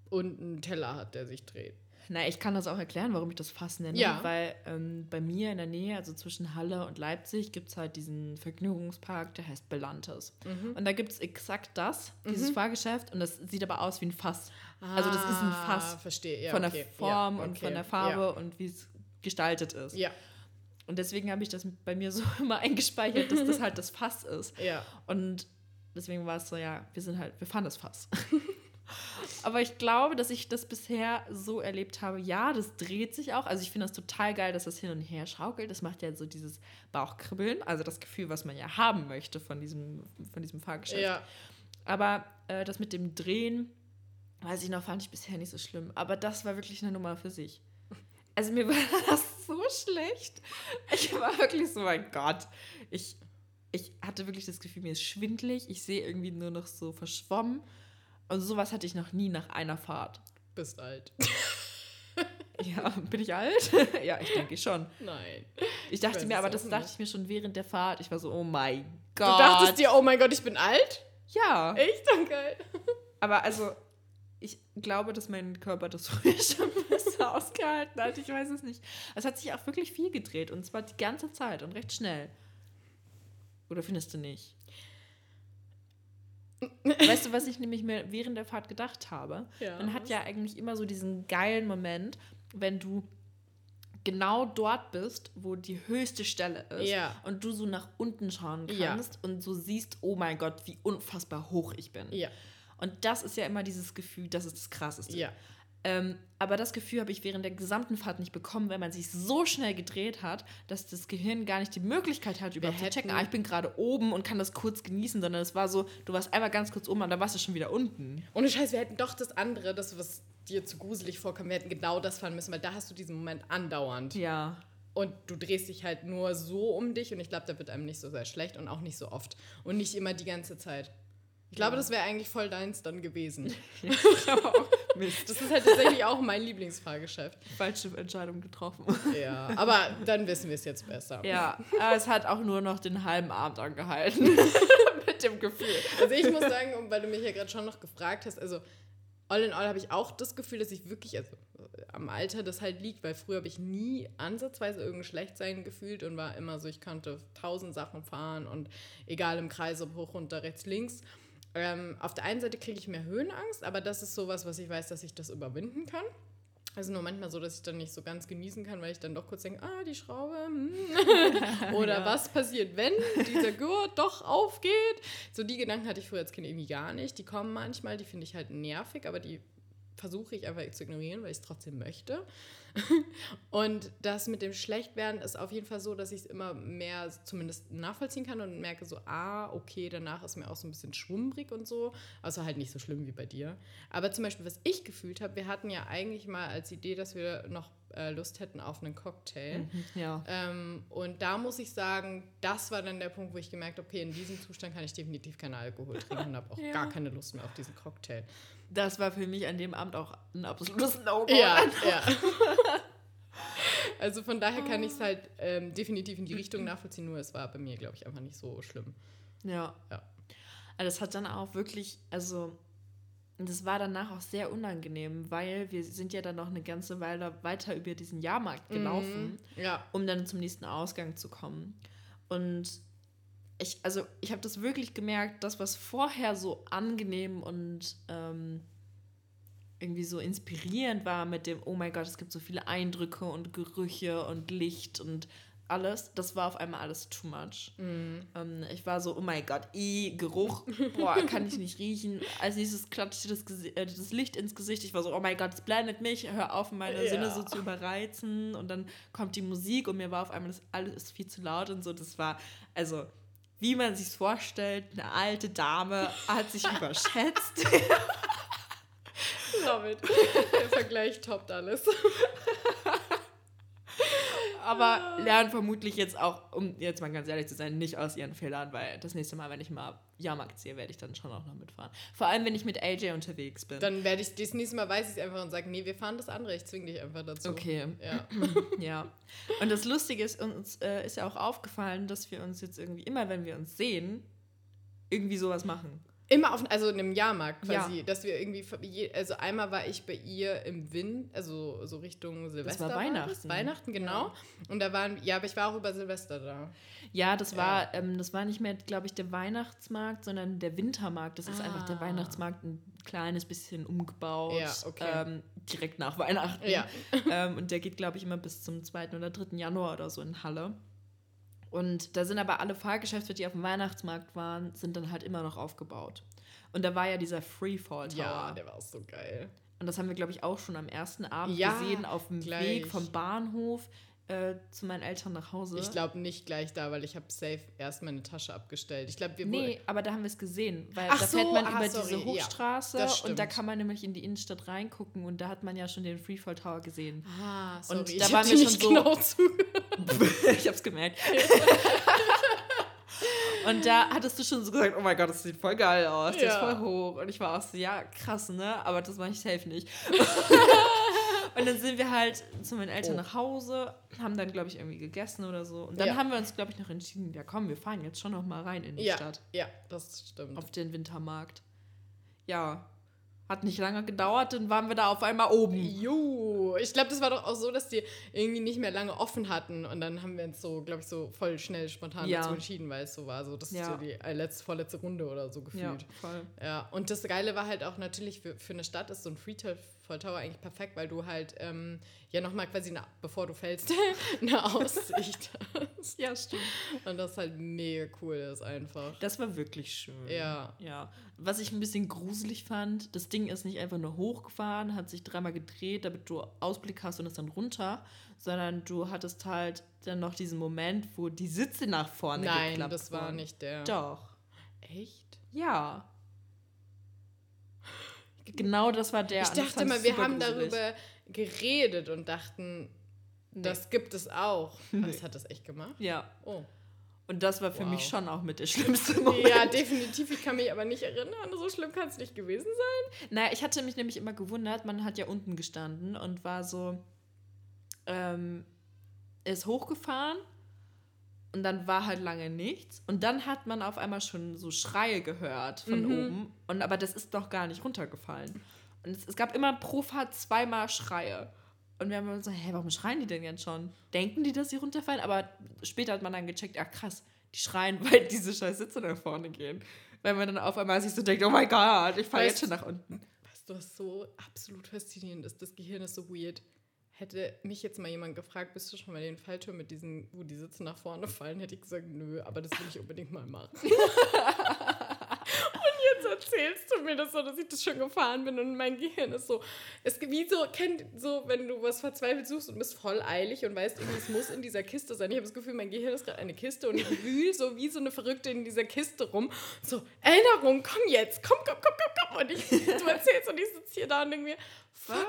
unten einen Teller hat, der sich dreht. Na, ich kann das auch erklären, warum ich das Fass nenne. Ja. Weil ähm, bei mir in der Nähe, also zwischen Halle und Leipzig, gibt es halt diesen Vergnügungspark, der heißt Belantes. Mhm. Und da gibt es exakt das, dieses mhm. Fahrgeschäft. Und das sieht aber aus wie ein Fass. Ah, also das ist ein ah, Fass. Verstehe, ja. Von der Form ja, okay. und von der Farbe ja. und wie es gestaltet ist. Ja. und deswegen habe ich das bei mir so immer eingespeichert, dass das halt das Fass ist. Ja. Und deswegen war es so, ja, wir sind halt, wir fahren das Fass. Aber ich glaube, dass ich das bisher so erlebt habe. Ja, das dreht sich auch. Also ich finde das total geil, dass das hin und her schaukelt. Das macht ja so dieses Bauchkribbeln, also das Gefühl, was man ja haben möchte von diesem, von diesem Fahrgeschäft. Ja. Aber äh, das mit dem Drehen, weiß ich noch, fand ich bisher nicht so schlimm. Aber das war wirklich eine Nummer für sich. Also mir war das so schlecht. Ich war wirklich so, mein Gott. Ich, ich hatte wirklich das Gefühl, mir ist schwindlig. Ich sehe irgendwie nur noch so verschwommen. Und sowas hatte ich noch nie nach einer Fahrt. Bist alt. ja, bin ich alt? ja, ich denke schon. Nein. Ich dachte ich mir, aber das dachte ich mir schon während der Fahrt. Ich war so, oh mein Gott. Du dachtest dir, oh mein Gott, ich bin alt? Ja. Echt? Dann geil. Aber also, ich glaube, dass mein Körper das früher schon besser ausgehalten hat. Ich weiß es nicht. Es hat sich auch wirklich viel gedreht und zwar die ganze Zeit und recht schnell. Oder findest du nicht? Weißt du, was ich nämlich mir während der Fahrt gedacht habe? Ja, Man hat ja eigentlich immer so diesen geilen Moment, wenn du genau dort bist, wo die höchste Stelle ist ja. und du so nach unten schauen kannst ja. und so siehst, oh mein Gott, wie unfassbar hoch ich bin. Ja. Und das ist ja immer dieses Gefühl, das ist das Krasseste. Ähm, aber das Gefühl habe ich während der gesamten Fahrt nicht bekommen, weil man sich so schnell gedreht hat, dass das Gehirn gar nicht die Möglichkeit hat, überhaupt zu checken, ah, ich bin gerade oben und kann das kurz genießen, sondern es war so, du warst einmal ganz kurz oben und dann warst du schon wieder unten. Ohne Scheiß, wir hätten doch das andere, das, was dir zu gruselig vorkam, wir hätten genau das fahren müssen, weil da hast du diesen Moment andauernd. Ja. Und du drehst dich halt nur so um dich und ich glaube, da wird einem nicht so sehr schlecht und auch nicht so oft und nicht immer die ganze Zeit. Ich glaube, ja. das wäre eigentlich voll deins dann gewesen. Ja, ich glaube auch. Mist. Das ist halt tatsächlich auch mein Lieblingsfahrgeschäft. Falsche Entscheidung getroffen. Ja, aber dann wissen wir es jetzt besser. Ja, es hat auch nur noch den halben Abend angehalten. Mit dem Gefühl. Also ich muss sagen, weil du mich ja gerade schon noch gefragt hast, also all in all habe ich auch das Gefühl, dass ich wirklich, also am Alter das halt liegt, weil früher habe ich nie ansatzweise irgendein Schlechtsein gefühlt und war immer so, ich konnte tausend Sachen fahren und egal im Kreis, ob hoch, runter, rechts, links. Ähm, auf der einen Seite kriege ich mehr Höhenangst, aber das ist sowas, was ich weiß, dass ich das überwinden kann. Also nur manchmal so, dass ich dann nicht so ganz genießen kann, weil ich dann doch kurz denke, ah, die Schraube. Hm. Oder ja. was passiert, wenn dieser Gurt doch aufgeht? So die Gedanken hatte ich früher als Kind irgendwie gar nicht. Die kommen manchmal, die finde ich halt nervig, aber die versuche ich einfach zu ignorieren, weil ich es trotzdem möchte. und das mit dem Schlechtwerden ist auf jeden Fall so, dass ich es immer mehr zumindest nachvollziehen kann und merke so, ah, okay, danach ist mir auch so ein bisschen schwummrig und so. Also halt nicht so schlimm wie bei dir. Aber zum Beispiel, was ich gefühlt habe, wir hatten ja eigentlich mal als Idee, dass wir noch äh, Lust hätten auf einen Cocktail. Mhm, ja. Ähm, und da muss ich sagen, das war dann der Punkt, wo ich gemerkt habe, okay, in diesem Zustand kann ich definitiv keinen Alkohol trinken und habe auch ja. gar keine Lust mehr auf diesen Cocktail. Das war für mich an dem Abend auch ein absolutes No-Go. Ja, ja. Also von daher kann ich es halt ähm, definitiv in die Richtung nachvollziehen, nur es war bei mir, glaube ich, einfach nicht so schlimm. Ja. ja. Also es hat dann auch wirklich, also das war danach auch sehr unangenehm, weil wir sind ja dann noch eine ganze Weile weiter über diesen Jahrmarkt mhm. gelaufen, mhm, ja. um dann zum nächsten Ausgang zu kommen. Und ich, also ich habe das wirklich gemerkt, das, was vorher so angenehm und ähm, irgendwie so inspirierend war mit dem, oh mein Gott, es gibt so viele Eindrücke und Gerüche und Licht und alles, das war auf einmal alles too much. Mm. Ähm, ich war so, oh mein Gott, i Geruch, boah, kann ich nicht riechen. Als nächstes klatschte das, äh, das Licht ins Gesicht. Ich war so, oh mein Gott, es blendet mich, hör auf, meine ja. Sinne so zu überreizen. Und dann kommt die Musik und mir war auf einmal das alles viel zu laut und so. Das war, also wie man sich vorstellt, eine alte Dame hat sich überschätzt. Love it. Der Vergleich toppt alles. Aber lernen vermutlich jetzt auch, um jetzt mal ganz ehrlich zu sein, nicht aus ihren Fehlern, weil das nächste Mal, wenn ich mal Jahrmarkt sehe, werde ich dann schon auch noch mitfahren. Vor allem, wenn ich mit AJ unterwegs bin. Dann werde ich das nächste Mal weiß ich es einfach und sage, nee, wir fahren das andere, ich zwinge dich einfach dazu. Okay. Ja. ja. Und das Lustige ist, uns äh, ist ja auch aufgefallen, dass wir uns jetzt irgendwie immer, wenn wir uns sehen, irgendwie sowas machen. Immer auf, also in einem Jahrmarkt quasi, ja. dass wir irgendwie, also einmal war ich bei ihr im Wind, also so Richtung Silvester. Das war Weihnachten. Weihnachten, genau. Ja. Und da waren, ja, aber ich war auch über Silvester da. Ja, das war, ähm, das war nicht mehr, glaube ich, der Weihnachtsmarkt, sondern der Wintermarkt. Das ist ah. einfach der Weihnachtsmarkt ein kleines bisschen umgebaut. Ja, okay. Ähm, direkt nach Weihnachten. Ja. ähm, und der geht, glaube ich, immer bis zum 2. oder 3. Januar oder so in Halle. Und da sind aber alle Fahrgeschäfte, die auf dem Weihnachtsmarkt waren, sind dann halt immer noch aufgebaut. Und da war ja dieser Freefall Tower. Ja, der war auch so geil. Und das haben wir, glaube ich, auch schon am ersten Abend ja, gesehen, auf dem gleich. Weg vom Bahnhof äh, zu meinen Eltern nach Hause. Ich glaube nicht gleich da, weil ich habe safe erst meine Tasche abgestellt. Ich glaube, wir Nee, aber da haben wir es gesehen, weil Ach da so, fährt man ah, über sorry. diese Hochstraße ja, und da kann man nämlich in die Innenstadt reingucken und da hat man ja schon den Freefall Tower gesehen. Ah, sorry. Und da ich waren wir schon so genau Ich hab's gemerkt. Und da hattest du schon so gesagt, oh mein Gott, das sieht voll geil aus, ja. der ist voll hoch. Und ich war auch so, ja, krass, ne? Aber das mache ich safe nicht. Und dann sind wir halt zu meinen Eltern oh. nach Hause, haben dann, glaube ich, irgendwie gegessen oder so. Und dann ja. haben wir uns, glaube ich, noch entschieden, ja komm, wir fahren jetzt schon noch mal rein in die ja. Stadt. Ja, das stimmt. Auf den Wintermarkt. Ja, hat nicht lange gedauert, dann waren wir da auf einmal oben. Jo, ich glaube, das war doch auch so, dass die irgendwie nicht mehr lange offen hatten und dann haben wir uns so, glaube ich, so voll schnell spontan ja. dazu entschieden, weil es so war, so das ja. ist so die äh, letzte, vorletzte Runde oder so gefühlt. Ja, voll. Ja, und das Geile war halt auch natürlich für, für eine Stadt ist so ein Freetail Tower eigentlich perfekt, weil du halt ähm, ja nochmal quasi, na, bevor du fällst, eine Aussicht hast. Ja, stimmt. Und das halt mega cool ist einfach. Das war wirklich schön. Ja. Ja. Was ich ein bisschen gruselig fand, das Ding ist nicht einfach nur hochgefahren, hat sich dreimal gedreht, damit du Ausblick hast und ist dann runter, sondern du hattest halt dann noch diesen Moment, wo die Sitze nach vorne Nein, geklappt das war nicht der. Doch. Echt? Ja. Genau das war der. Ich dachte mal, wir haben gruselig. darüber geredet und dachten, nee. das gibt es auch. Was hat das echt gemacht? Ja. Oh. Und das war für wow. mich schon auch mit der schlimmste Moment. Ja, definitiv. Ich kann mich aber nicht erinnern. So schlimm kann es nicht gewesen sein. Naja, ich hatte mich nämlich immer gewundert, man hat ja unten gestanden und war so, ähm, ist hochgefahren und dann war halt lange nichts. Und dann hat man auf einmal schon so Schreie gehört von mhm. oben. Und aber das ist doch gar nicht runtergefallen. Und es, es, gab immer pro Fahrt zweimal Schreie. Und wir haben uns so, hä, warum schreien die denn jetzt schon? Denken die, dass sie runterfallen? Aber später hat man dann gecheckt, ach krass, die schreien, weil diese scheiß Sitze nach vorne gehen. Weil man dann auf einmal sich so denkt, oh mein Gott, ich fahre jetzt schon nach unten. Weißt du, was so absolut faszinierend ist? Das Gehirn ist so weird. Hätte mich jetzt mal jemand gefragt, bist du schon mal den Falltürm mit diesen, wo die Sitze nach vorne fallen, hätte ich gesagt, nö, aber das will ich unbedingt mal machen. jetzt erzählst du mir das so, dass ich das schon gefahren bin und mein Gehirn ist so, es wie so, kennt so, wenn du was verzweifelt suchst und bist voll eilig und weißt, irgendwie, es muss in dieser Kiste sein. Ich habe das Gefühl, mein Gehirn ist gerade eine Kiste und ich wühle so wie so eine Verrückte in dieser Kiste rum. So, Erinnerung, komm jetzt, komm, komm, komm, komm, komm. Und ich, du erzählst und ich sitze hier da und denke mir, fuck,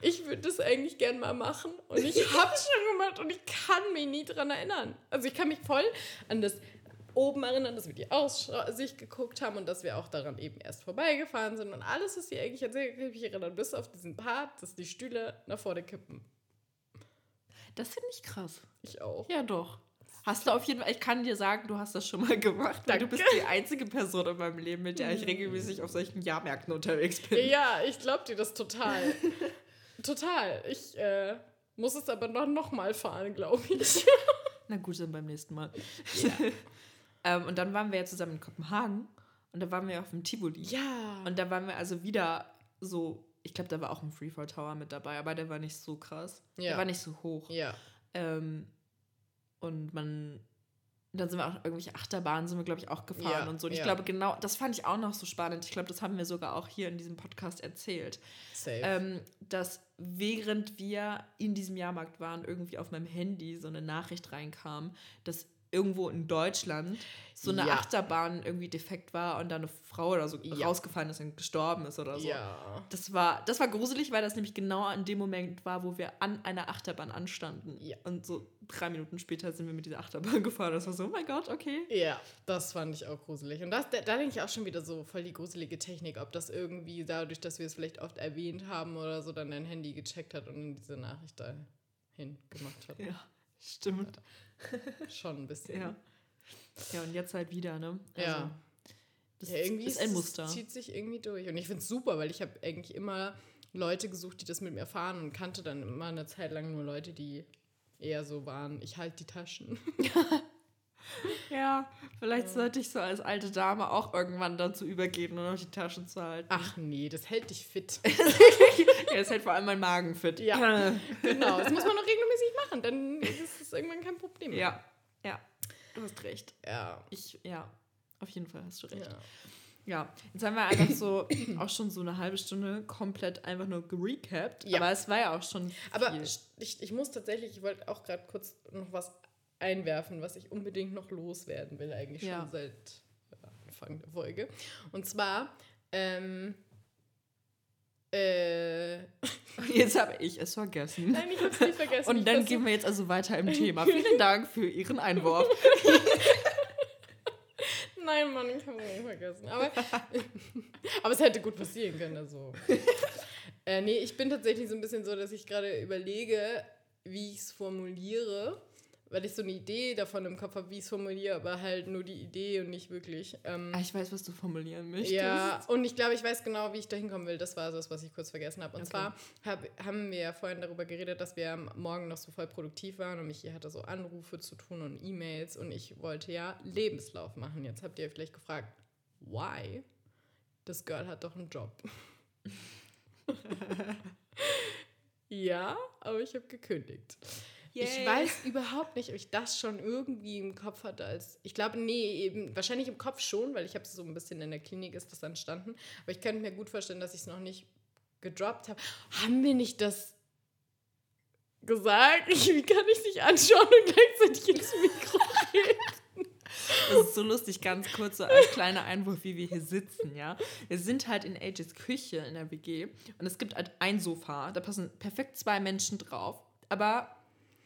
ich würde das eigentlich gern mal machen. Und ich habe es schon gemacht und ich kann mich nie dran erinnern. Also ich kann mich voll an das oben erinnern, dass wir die Aussicht geguckt haben und dass wir auch daran eben erst vorbeigefahren sind. Und alles, was sie eigentlich erzählt, ich mich erinnern, bis auf diesen Part, dass die Stühle nach vorne kippen. Das finde ich krass. Ich auch. Ja, doch. Hast du auf jeden Fall, ich kann dir sagen, du hast das schon mal gemacht, Danke. du bist die einzige Person in meinem Leben, mit der ich regelmäßig auf solchen Jahrmärkten unterwegs bin. Ja, ich glaube dir das total. total. Ich äh, muss es aber noch, noch mal fahren, glaube ich. Na gut, dann beim nächsten Mal. Ja. ähm, und dann waren wir ja zusammen in Kopenhagen und da waren wir auf dem Tivoli. Ja. Und da waren wir also wieder so, ich glaube, da war auch ein Freefall Tower mit dabei, aber der war nicht so krass. Ja. Der war nicht so hoch. Ja. Ähm, und man, dann sind wir auch irgendwelche Achterbahnen, sind wir, glaube ich, auch gefahren ja, und so. Und ich glaube, genau, das fand ich auch noch so spannend. Ich glaube, das haben wir sogar auch hier in diesem Podcast erzählt. Safe. Ähm, dass während wir in diesem Jahrmarkt waren, irgendwie auf meinem Handy so eine Nachricht reinkam, dass irgendwo in Deutschland so eine ja. Achterbahn irgendwie defekt war und da eine Frau oder so ja. rausgefallen ist und gestorben ist oder so. Ja. Das war, das war gruselig, weil das nämlich genau an dem Moment war, wo wir an einer Achterbahn anstanden. Ja. Und so drei Minuten später sind wir mit dieser Achterbahn gefahren. Das war so, oh mein Gott, okay. Ja, das fand ich auch gruselig. Und das, da, da denke ich auch schon wieder so voll die gruselige Technik, ob das irgendwie dadurch, dass wir es vielleicht oft erwähnt haben oder so, dann dein Handy gecheckt hat und diese Nachricht dahin gemacht hat. Ja, stimmt. Schon ein bisschen. Ja. Ja, und jetzt halt wieder, ne? Also, ja. Das ja, irgendwie ist ein Muster. zieht sich irgendwie durch. Und ich finde es super, weil ich habe eigentlich immer Leute gesucht, die das mit mir fahren und kannte dann immer eine Zeit lang nur Leute, die eher so waren, ich halte die Taschen. ja, vielleicht ja. sollte ich so als alte Dame auch irgendwann dazu übergehen und noch die Taschen zu halten. Ach nee, das hält dich fit. ja, das hält vor allem mein Magen fit. Ja, genau. Das muss man noch regelmäßig machen, dann irgendwann kein Problem mehr. Ja, ja, du hast recht. Ja. Ich, ja, auf jeden Fall hast du recht. Ja. Ja, jetzt haben wir einfach so auch schon so eine halbe Stunde komplett einfach nur gerecapt. Ja. Aber es war ja auch schon. Viel. Aber ich, ich muss tatsächlich, ich wollte auch gerade kurz noch was einwerfen, was ich unbedingt noch loswerden will, eigentlich ja. schon seit Anfang der Folge. Und zwar, ähm, äh, jetzt habe ich es vergessen. Nein, ich habe es nicht vergessen. Und dann gehen wir jetzt also weiter im Thema. Vielen Dank für Ihren Einwurf. Nein, Mann, ich habe es vergessen. Aber, aber es hätte gut passieren können. Also. äh, nee, ich bin tatsächlich so ein bisschen so, dass ich gerade überlege, wie ich es formuliere weil ich so eine Idee davon im Kopf habe, wie ich es formuliere, aber halt nur die Idee und nicht wirklich. Ähm, ah, ich weiß, was du formulieren möchtest. Ja, und ich glaube, ich weiß genau, wie ich da hinkommen will. Das war so das, was ich kurz vergessen habe. Und okay. zwar hab, haben wir ja vorhin darüber geredet, dass wir morgen noch so voll produktiv waren und Michi hatte so Anrufe zu tun und E-Mails und ich wollte ja Lebenslauf machen. Jetzt habt ihr vielleicht gefragt, why? Das Girl hat doch einen Job. ja, aber ich habe gekündigt. Yay. Ich weiß überhaupt nicht, ob ich das schon irgendwie im Kopf hatte als. Ich glaube, nee, eben, wahrscheinlich im Kopf schon, weil ich habe so ein bisschen in der Klinik ist das entstanden. Aber ich könnte mir gut vorstellen, dass ich es noch nicht gedroppt habe. Haben wir nicht das gesagt? Wie kann ich dich anschauen und gleichzeitig ins Mikro reden? Das ist so lustig, ganz kurz so als kleiner Einwurf, wie wir hier sitzen, ja. Wir sind halt in Ages Küche in der WG und es gibt halt ein Sofa, da passen perfekt zwei Menschen drauf, aber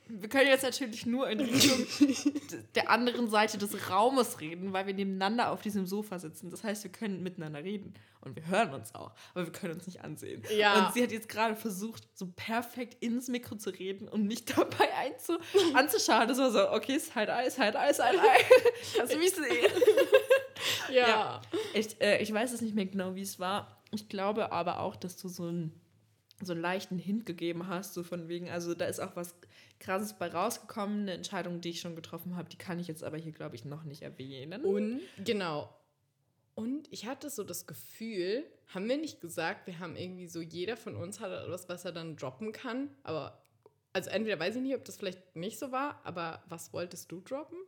wir können jetzt natürlich nur in Richtung der anderen Seite des Raumes reden, weil wir nebeneinander auf diesem Sofa sitzen. Das heißt, wir können miteinander reden und wir hören uns auch, aber wir können uns nicht ansehen. Ja. Und sie hat jetzt gerade versucht, so perfekt ins Mikro zu reden und mich dabei einzu anzuschauen. Das war so, okay, Side Eye, Side Eye, Side Eye. Kannst du mich sehen? ja. ja. Ich, äh, ich weiß es nicht mehr genau, wie es war. Ich glaube aber auch, dass du so einen, so einen leichten Hint gegeben hast, so von wegen, also da ist auch was Krasses bei rausgekommen, eine Entscheidung, die ich schon getroffen habe, die kann ich jetzt aber hier, glaube ich, noch nicht erwähnen. Und, genau. Und ich hatte so das Gefühl, haben wir nicht gesagt, wir haben irgendwie so, jeder von uns hat etwas, was er dann droppen kann, aber, also entweder weiß ich nicht, ob das vielleicht nicht so war, aber was wolltest du droppen?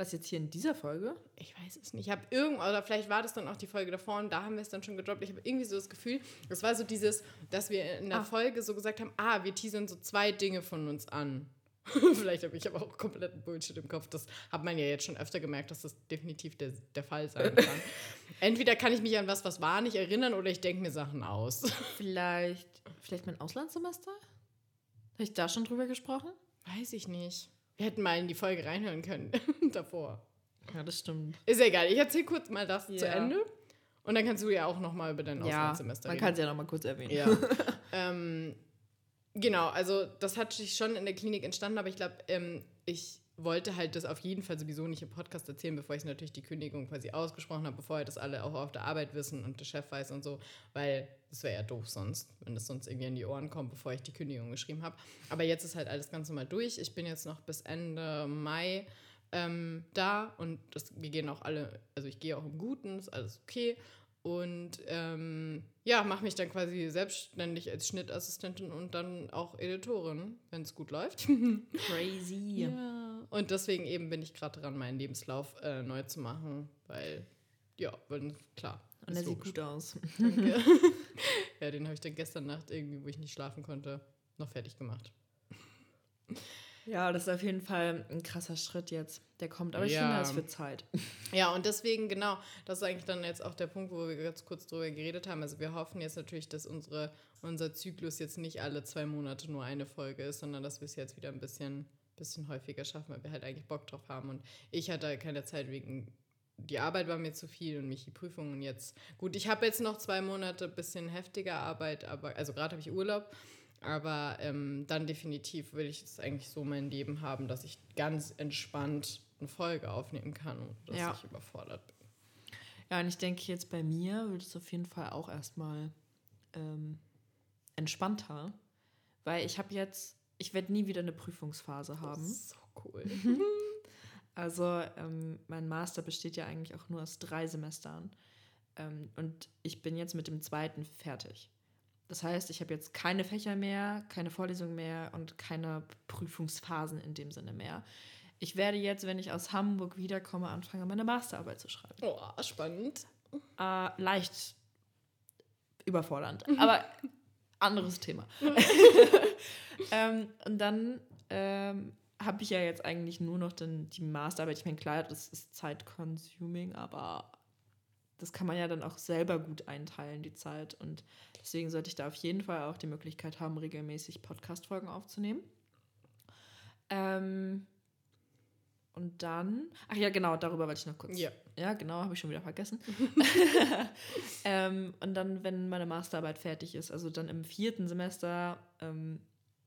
Was jetzt hier in dieser Folge? Ich weiß es nicht. Ich habe irgendwo, oder vielleicht war das dann auch die Folge davor und da haben wir es dann schon gedroppt. Ich habe irgendwie so das Gefühl, es war so dieses, dass wir in der ah. Folge so gesagt haben, ah, wir teasern so zwei Dinge von uns an. vielleicht habe ich aber auch kompletten Bullshit im Kopf. Das hat man ja jetzt schon öfter gemerkt, dass das definitiv der, der Fall sein kann. Entweder kann ich mich an was, was war, nicht erinnern oder ich denke mir Sachen aus. Vielleicht, vielleicht mein Auslandssemester? Habe ich da schon drüber gesprochen? Weiß ich nicht. Wir hätten mal in die Folge reinhören können davor. Ja, das stimmt. Ist ja egal. Ich erzähle kurz mal das ja. zu Ende. Und dann kannst du ja auch noch mal über dein ja, Auslandssemester reden. Man kann es ja noch mal kurz erwähnen. Ja. ähm, genau, also das hat sich schon in der Klinik entstanden, aber ich glaube, ähm, ich wollte halt das auf jeden Fall sowieso nicht im Podcast erzählen, bevor ich natürlich die Kündigung quasi ausgesprochen habe, bevor das alle auch auf der Arbeit wissen und der Chef weiß und so, weil das wäre ja doof sonst, wenn das sonst irgendwie in die Ohren kommt, bevor ich die Kündigung geschrieben habe. Aber jetzt ist halt alles ganz normal durch. Ich bin jetzt noch bis Ende Mai ähm, da und das, wir gehen auch alle, also ich gehe auch im Guten, ist alles okay. Und ähm, ja, mache mich dann quasi selbstständig als Schnittassistentin und dann auch Editorin, wenn es gut läuft. Crazy. ja. Und deswegen eben bin ich gerade dran, meinen Lebenslauf äh, neu zu machen, weil, ja, wenn, klar. Und er sieht gut aus. Danke. ja, den habe ich dann gestern Nacht irgendwie, wo ich nicht schlafen konnte, noch fertig gemacht. Ja, das ist auf jeden Fall ein krasser Schritt jetzt. Der kommt, aber ich ja. finde, das für Zeit. Ja, und deswegen, genau, das ist eigentlich dann jetzt auch der Punkt, wo wir ganz kurz drüber geredet haben. Also wir hoffen jetzt natürlich, dass unsere, unser Zyklus jetzt nicht alle zwei Monate nur eine Folge ist, sondern dass wir es jetzt wieder ein bisschen, bisschen häufiger schaffen, weil wir halt eigentlich Bock drauf haben. Und ich hatte keine Zeit wegen die Arbeit war mir zu viel und mich die Prüfungen jetzt. Gut, ich habe jetzt noch zwei Monate bisschen heftiger Arbeit, aber also gerade habe ich Urlaub, aber ähm, dann definitiv will ich es eigentlich so mein Leben haben, dass ich ganz entspannt eine Folge aufnehmen kann und dass ja. ich überfordert bin. Ja, und ich denke jetzt bei mir wird es auf jeden Fall auch erstmal ähm, entspannter, weil ich habe jetzt, ich werde nie wieder eine Prüfungsphase haben. Das ist so cool. also ähm, mein Master besteht ja eigentlich auch nur aus drei Semestern ähm, und ich bin jetzt mit dem zweiten fertig. Das heißt, ich habe jetzt keine Fächer mehr, keine Vorlesungen mehr und keine Prüfungsphasen in dem Sinne mehr. Ich werde jetzt, wenn ich aus Hamburg wiederkomme, anfangen, meine Masterarbeit zu schreiben. Oh, spannend. Äh, leicht überfordernd, aber anderes Thema. ähm, und dann ähm, habe ich ja jetzt eigentlich nur noch den, die Masterarbeit. Ich meine, klar, das ist Zeit-consuming, aber das kann man ja dann auch selber gut einteilen, die Zeit. Und deswegen sollte ich da auf jeden Fall auch die Möglichkeit haben, regelmäßig Podcast-Folgen aufzunehmen. Ähm, und dann, ach ja, genau, darüber wollte ich noch kurz. Ja. Ja, genau, habe ich schon wieder vergessen. ähm, und dann, wenn meine Masterarbeit fertig ist, also dann im vierten Semester, ähm,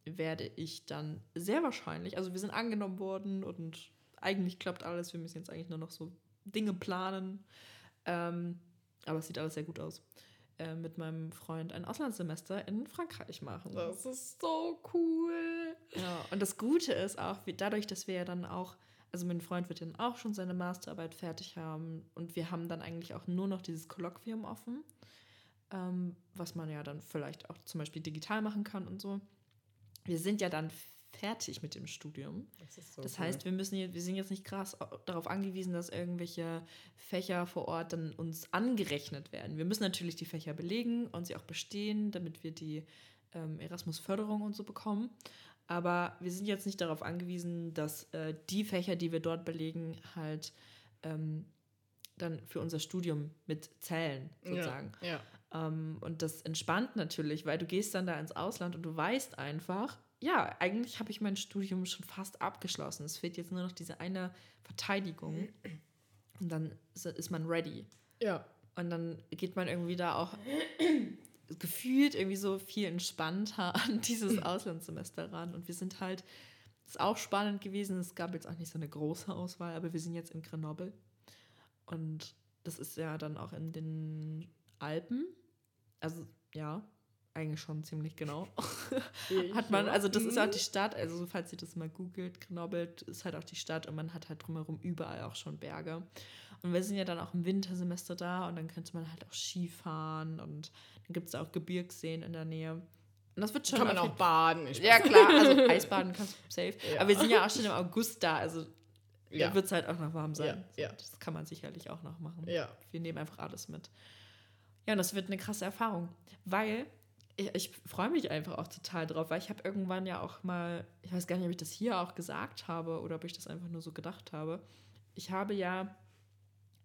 werde ich dann sehr wahrscheinlich, also wir sind angenommen worden und eigentlich klappt alles, wir müssen jetzt eigentlich nur noch so Dinge planen. Ähm, aber es sieht alles sehr gut aus. Äh, mit meinem Freund ein Auslandssemester in Frankreich machen. Das ist so cool. Ja, und das Gute ist auch, wie, dadurch, dass wir ja dann auch, also mein Freund wird dann auch schon seine Masterarbeit fertig haben und wir haben dann eigentlich auch nur noch dieses Kolloquium offen, ähm, was man ja dann vielleicht auch zum Beispiel digital machen kann und so. Wir sind ja dann fertig mit dem Studium. Das, so das heißt, cool. wir müssen wir sind jetzt nicht krass darauf angewiesen, dass irgendwelche Fächer vor Ort dann uns angerechnet werden. Wir müssen natürlich die Fächer belegen und sie auch bestehen, damit wir die ähm, Erasmus-Förderung und so bekommen. Aber wir sind jetzt nicht darauf angewiesen, dass äh, die Fächer, die wir dort belegen, halt ähm, dann für unser Studium mitzählen, sozusagen. Ja, ja. Ähm, und das entspannt natürlich, weil du gehst dann da ins Ausland und du weißt einfach, ja, eigentlich habe ich mein Studium schon fast abgeschlossen. Es fehlt jetzt nur noch diese eine Verteidigung und dann ist man ready. Ja. Und dann geht man irgendwie da auch gefühlt irgendwie so viel entspannter an dieses Auslandssemester ran. Und wir sind halt, ist auch spannend gewesen. Es gab jetzt auch nicht so eine große Auswahl, aber wir sind jetzt in Grenoble. Und das ist ja dann auch in den Alpen. Also ja, eigentlich schon ziemlich genau. hat man, also das ist auch die Stadt, also falls ihr das mal googelt, Grenoble ist halt auch die Stadt und man hat halt drumherum überall auch schon Berge. Und wir sind ja dann auch im Wintersemester da und dann könnte man halt auch Skifahren und dann gibt es auch Gebirgsseen in der Nähe. Und das wird schon. Kann man auch baden. ja, klar, also Eisbaden kannst du safe. Ja. Aber wir sind ja auch schon im August da, also ja. wird es halt auch noch warm sein. Ja, ja. Das kann man sicherlich auch noch machen. Ja. Wir nehmen einfach alles mit. Ja, und das wird eine krasse Erfahrung, weil ich, ich freue mich einfach auch total drauf, weil ich habe irgendwann ja auch mal, ich weiß gar nicht, ob ich das hier auch gesagt habe oder ob ich das einfach nur so gedacht habe. Ich habe ja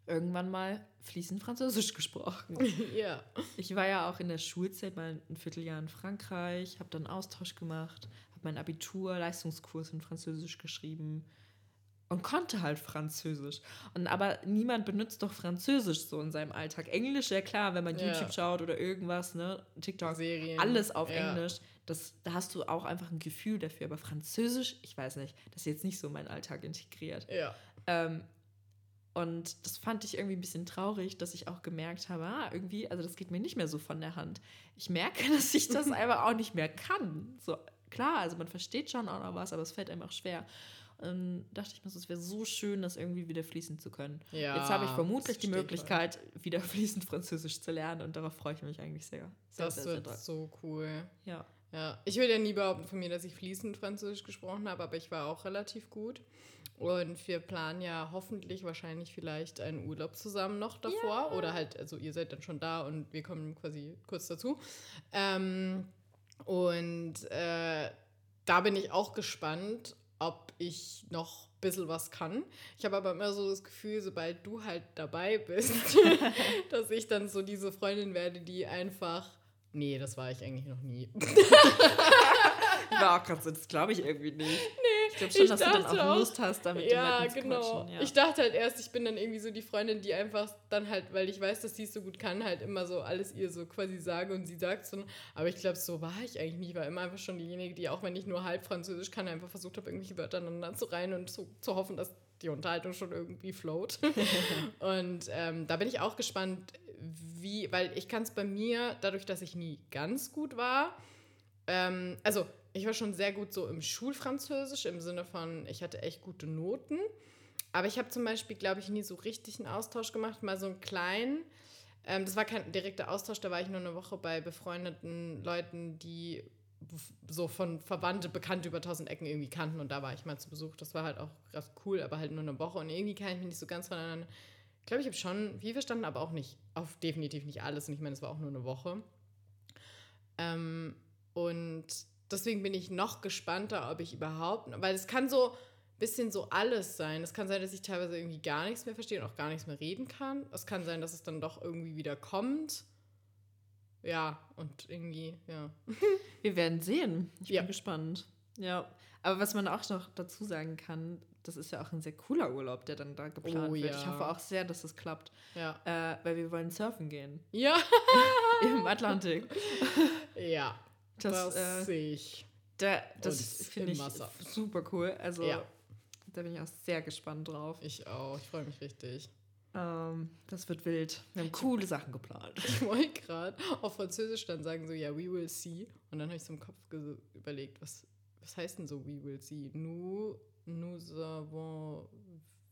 irgendwann mal fließend Französisch gesprochen. ja. Ich war ja auch in der Schulzeit mal ein Vierteljahr in Frankreich, habe dann Austausch gemacht, habe mein Abitur, Leistungskurs in Französisch geschrieben und konnte halt Französisch. Und aber niemand benutzt doch Französisch so in seinem Alltag. Englisch, ja klar, wenn man ja. YouTube schaut oder irgendwas, ne, TikTok, Serien. alles auf ja. Englisch. Das, da hast du auch einfach ein Gefühl dafür. Aber Französisch, ich weiß nicht, das ist jetzt nicht so mein Alltag integriert. Ja. Ähm, und das fand ich irgendwie ein bisschen traurig, dass ich auch gemerkt habe, ah, irgendwie, also das geht mir nicht mehr so von der Hand. Ich merke, dass ich das einfach auch nicht mehr kann. So, klar, also man versteht schon auch noch was, aber es fällt einem auch schwer. Und dachte ich mir, es wäre so schön, das irgendwie wieder fließen zu können. Ja, Jetzt habe ich vermutlich die Möglichkeit, voll. wieder fließend Französisch zu lernen und darauf freue ich mich eigentlich sehr. sehr das sehr, wird sehr so cool. Ja. Ja, ich würde ja nie behaupten von mir, dass ich fließend Französisch gesprochen habe, aber ich war auch relativ gut. Und wir planen ja hoffentlich wahrscheinlich vielleicht einen Urlaub zusammen noch davor. Ja. Oder halt, also ihr seid dann schon da und wir kommen quasi kurz dazu. Ähm, und äh, da bin ich auch gespannt, ob ich noch ein bisschen was kann. Ich habe aber immer so das Gefühl, sobald du halt dabei bist, dass ich dann so diese Freundin werde, die einfach. Nee, das war ich eigentlich noch nie. war auch gerade so, das glaube ich irgendwie nicht. Nee, glaube schon, ich dass du dann auch, auch Lust hast, damit ja, genau. Ja. Ich dachte halt erst, ich bin dann irgendwie so die Freundin, die einfach dann halt, weil ich weiß, dass sie es so gut kann, halt immer so alles ihr so quasi sage und sie sagt so. Aber ich glaube, so war ich eigentlich nie. Ich war immer einfach schon diejenige, die auch wenn ich nur halb Französisch kann, einfach versucht habe, irgendwelche Wörter aneinander zu reihen und zu, zu hoffen, dass die Unterhaltung schon irgendwie float. und ähm, da bin ich auch gespannt, wie, weil ich kann es bei mir, dadurch, dass ich nie ganz gut war, ähm, also ich war schon sehr gut so im Schulfranzösisch, im Sinne von, ich hatte echt gute Noten. Aber ich habe zum Beispiel, glaube ich, nie so richtig einen Austausch gemacht, mal so einen kleinen. Ähm, das war kein direkter Austausch, da war ich nur eine Woche bei befreundeten Leuten, die so von Verwandte, Bekannte über tausend Ecken irgendwie kannten und da war ich mal zu Besuch. Das war halt auch ganz cool, aber halt nur eine Woche und irgendwie kann ich mich nicht so ganz voneinander. Ich glaube, ich habe schon viel verstanden, aber auch nicht, auf definitiv nicht alles und ich meine, es war auch nur eine Woche. Ähm, und deswegen bin ich noch gespannter, ob ich überhaupt, weil es kann so ein bisschen so alles sein. Es kann sein, dass ich teilweise irgendwie gar nichts mehr verstehe und auch gar nichts mehr reden kann. Es kann sein, dass es dann doch irgendwie wieder kommt. Ja, und irgendwie, ja. Wir werden sehen. Ich ja. bin gespannt. Ja, aber was man auch noch dazu sagen kann, das ist ja auch ein sehr cooler Urlaub, der dann da geplant oh, wird. Ja. Ich hoffe auch sehr, dass das klappt. Ja. Äh, weil wir wollen surfen gehen. Ja. Im Atlantik. Ja. Das, das äh, sehe ich. Da, das finde ich Wasser. super cool. Also ja. da bin ich auch sehr gespannt drauf. Ich auch. Ich freue mich richtig. Ähm, das wird wild. Wir haben coole Sachen geplant. Ich wollte gerade auf Französisch dann sagen so, ja, we will see. Und dann habe ich so im Kopf überlegt, was, was heißt denn so we will see? Nous, nous avons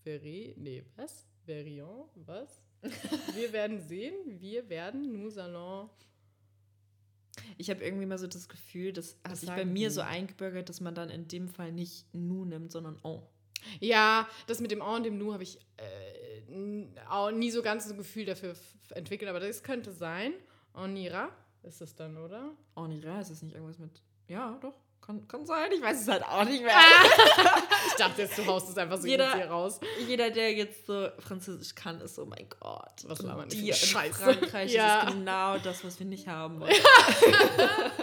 verré, nee, was? Verrions, was? Wir werden sehen, wir werden, nous allons ich habe irgendwie mal so das Gefühl, das hat sich bei mir so eingebürgert, dass man dann in dem Fall nicht nu nimmt, sondern on. Ja, das mit dem on und dem nu habe ich äh, auch nie so ganz ein Gefühl dafür entwickelt, aber das könnte sein. Onira ist es dann, oder? Onira, ist es nicht irgendwas mit. Ja, doch. Kann, kann sein, ich weiß es halt auch nicht mehr. ich dachte jetzt, du haust es einfach so jeder, hier raus. Jeder, der jetzt so Französisch kann, ist so, oh mein Gott. Was war man die Scheiße. Frankreich ja. ist genau das, was wir nicht haben wollen.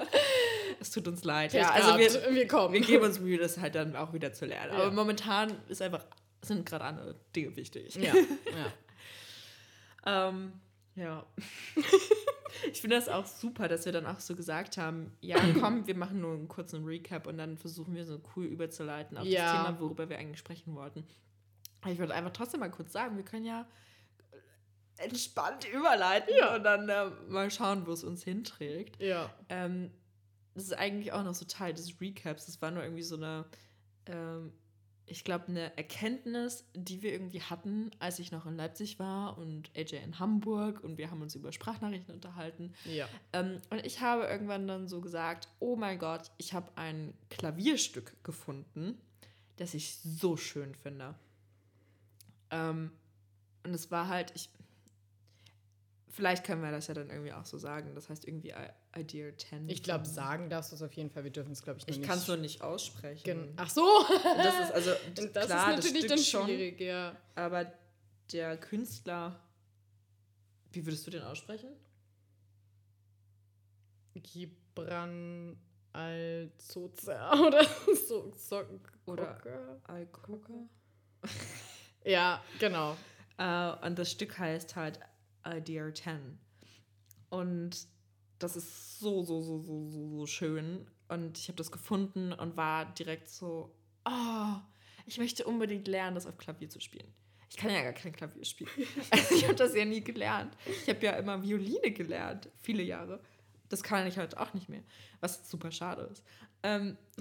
es tut uns leid. Ja, also wir, wir, kommen. wir geben uns Mühe, das halt dann auch wieder zu lernen. Aber momentan ist einfach, sind gerade andere Dinge wichtig. Ja. ja. ähm, ja. ich finde das auch super, dass wir dann auch so gesagt haben, ja, komm, wir machen nur einen kurzen Recap und dann versuchen wir so cool überzuleiten auf ja. das Thema, worüber wir eigentlich sprechen wollten. Ich würde einfach trotzdem mal kurz sagen, wir können ja entspannt überleiten ja. und dann äh, mal schauen, wo es uns hinträgt. Ja. Ähm, das ist eigentlich auch noch so Teil des Recaps. Das war nur irgendwie so eine ähm, ich glaube, eine Erkenntnis, die wir irgendwie hatten, als ich noch in Leipzig war und AJ in Hamburg und wir haben uns über Sprachnachrichten unterhalten. Ja. Ähm, und ich habe irgendwann dann so gesagt, oh mein Gott, ich habe ein Klavierstück gefunden, das ich so schön finde. Ähm, und es war halt, ich, Vielleicht können wir das ja dann irgendwie auch so sagen. Das heißt irgendwie Idea 10. Ich glaube, sagen darfst du es auf jeden Fall. Wir dürfen es, glaube ich, noch ich nicht. Ich kann es nur nicht aussprechen. Gen Ach so! das ist also das klar, ist natürlich das dann schwierig, schon, ja. Aber der Künstler, wie würdest du den aussprechen? Gibran Alzoza oder so. so oder Alkoka. ja, genau. Uh, und das Stück heißt halt Idea 10. Und das ist so, so, so, so, so, so schön. Und ich habe das gefunden und war direkt so, oh, ich möchte unbedingt lernen, das auf Klavier zu spielen. Ich kann ja gar kein Klavier spielen. Also ich habe das ja nie gelernt. Ich habe ja immer Violine gelernt, viele Jahre. Das kann ich halt auch nicht mehr, was super schade ist. Ähm,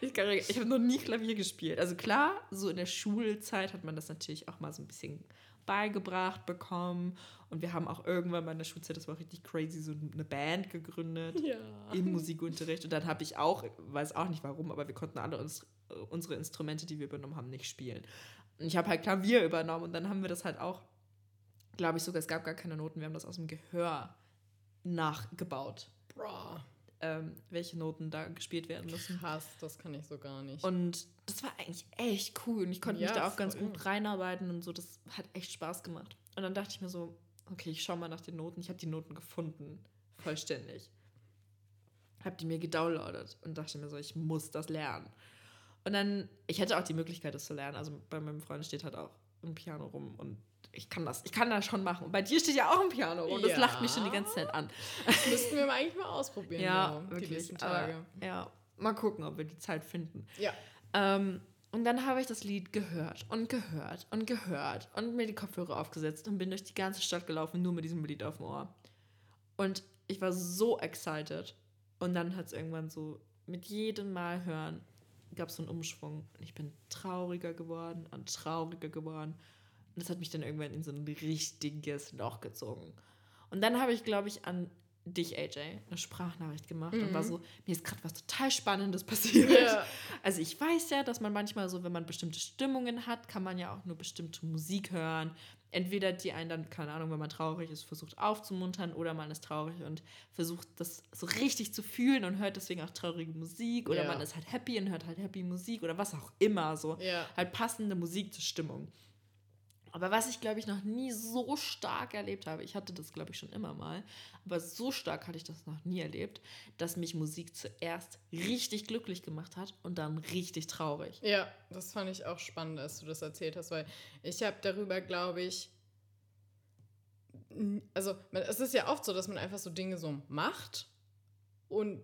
ich, ich habe noch nie Klavier gespielt. Also klar, so in der Schulzeit hat man das natürlich auch mal so ein bisschen beigebracht bekommen. Und wir haben auch irgendwann mal in der Schulzeit, das war richtig crazy, so eine Band gegründet ja. im Musikunterricht. Und dann habe ich auch, weiß auch nicht warum, aber wir konnten alle uns, unsere Instrumente, die wir übernommen haben, nicht spielen. Und ich habe halt Klavier übernommen und dann haben wir das halt auch, glaube ich sogar, es gab gar keine Noten, wir haben das aus dem Gehör nachgebaut. Bro ähm, welche Noten da gespielt werden müssen. Krass, das kann ich so gar nicht. Und das war eigentlich echt cool und ich konnte ja, mich da auch ganz gut reinarbeiten und so. Das hat echt Spaß gemacht. Und dann dachte ich mir so, okay, ich schaue mal nach den Noten. Ich habe die Noten gefunden, vollständig. Habe die mir gedownloadet und dachte mir so, ich muss das lernen. Und dann, ich hätte auch die Möglichkeit, das zu lernen. Also bei meinem Freund steht halt auch ein Piano rum und ich kann das, ich kann das schon machen. Und bei dir steht ja auch ein Piano und ja. das lacht mich schon die ganze Zeit an. Das müssten wir mal eigentlich mal ausprobieren. Ja, ja wirklich. Die nächsten Tage. Aber, ja, mal gucken, ob wir die Zeit finden. Ja. Ähm, Und dann habe ich das Lied gehört und gehört und gehört und mir die Kopfhörer aufgesetzt und bin durch die ganze Stadt gelaufen, nur mit diesem Lied auf dem Ohr. Und ich war so excited. Und dann hat es irgendwann so mit jedem Mal hören, gab es so einen Umschwung. Und ich bin trauriger geworden und trauriger geworden. Und das hat mich dann irgendwann in so ein richtiges Loch gezogen. Und dann habe ich, glaube ich, an dich, AJ, eine Sprachnachricht gemacht mhm. und war mhm. so, mir ist gerade was total Spannendes passiert. Ja. Also ich weiß ja, dass man manchmal so, wenn man bestimmte Stimmungen hat, kann man ja auch nur bestimmte Musik hören. Entweder die einen dann, keine Ahnung, wenn man traurig ist, versucht aufzumuntern oder man ist traurig und versucht das so richtig zu fühlen und hört deswegen auch traurige Musik oder ja. man ist halt happy und hört halt happy Musik oder was auch immer so. Ja. Halt passende Musik zur Stimmung. Aber was ich, glaube ich, noch nie so stark erlebt habe, ich hatte das, glaube ich, schon immer mal, aber so stark hatte ich das noch nie erlebt, dass mich Musik zuerst richtig glücklich gemacht hat und dann richtig traurig. Ja, das fand ich auch spannend, als du das erzählt hast, weil ich habe darüber, glaube ich, also es ist ja oft so, dass man einfach so Dinge so macht und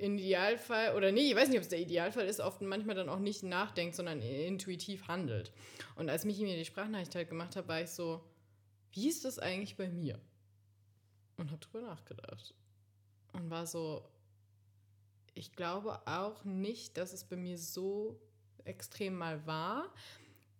Idealfall, oder nee, ich weiß nicht, ob es der Idealfall ist, oft manchmal dann auch nicht nachdenkt, sondern intuitiv handelt. Und als Michi mir die Sprachnachricht halt gemacht hat, war ich so, wie ist das eigentlich bei mir? Und habe drüber nachgedacht. Und war so, ich glaube auch nicht, dass es bei mir so extrem mal war,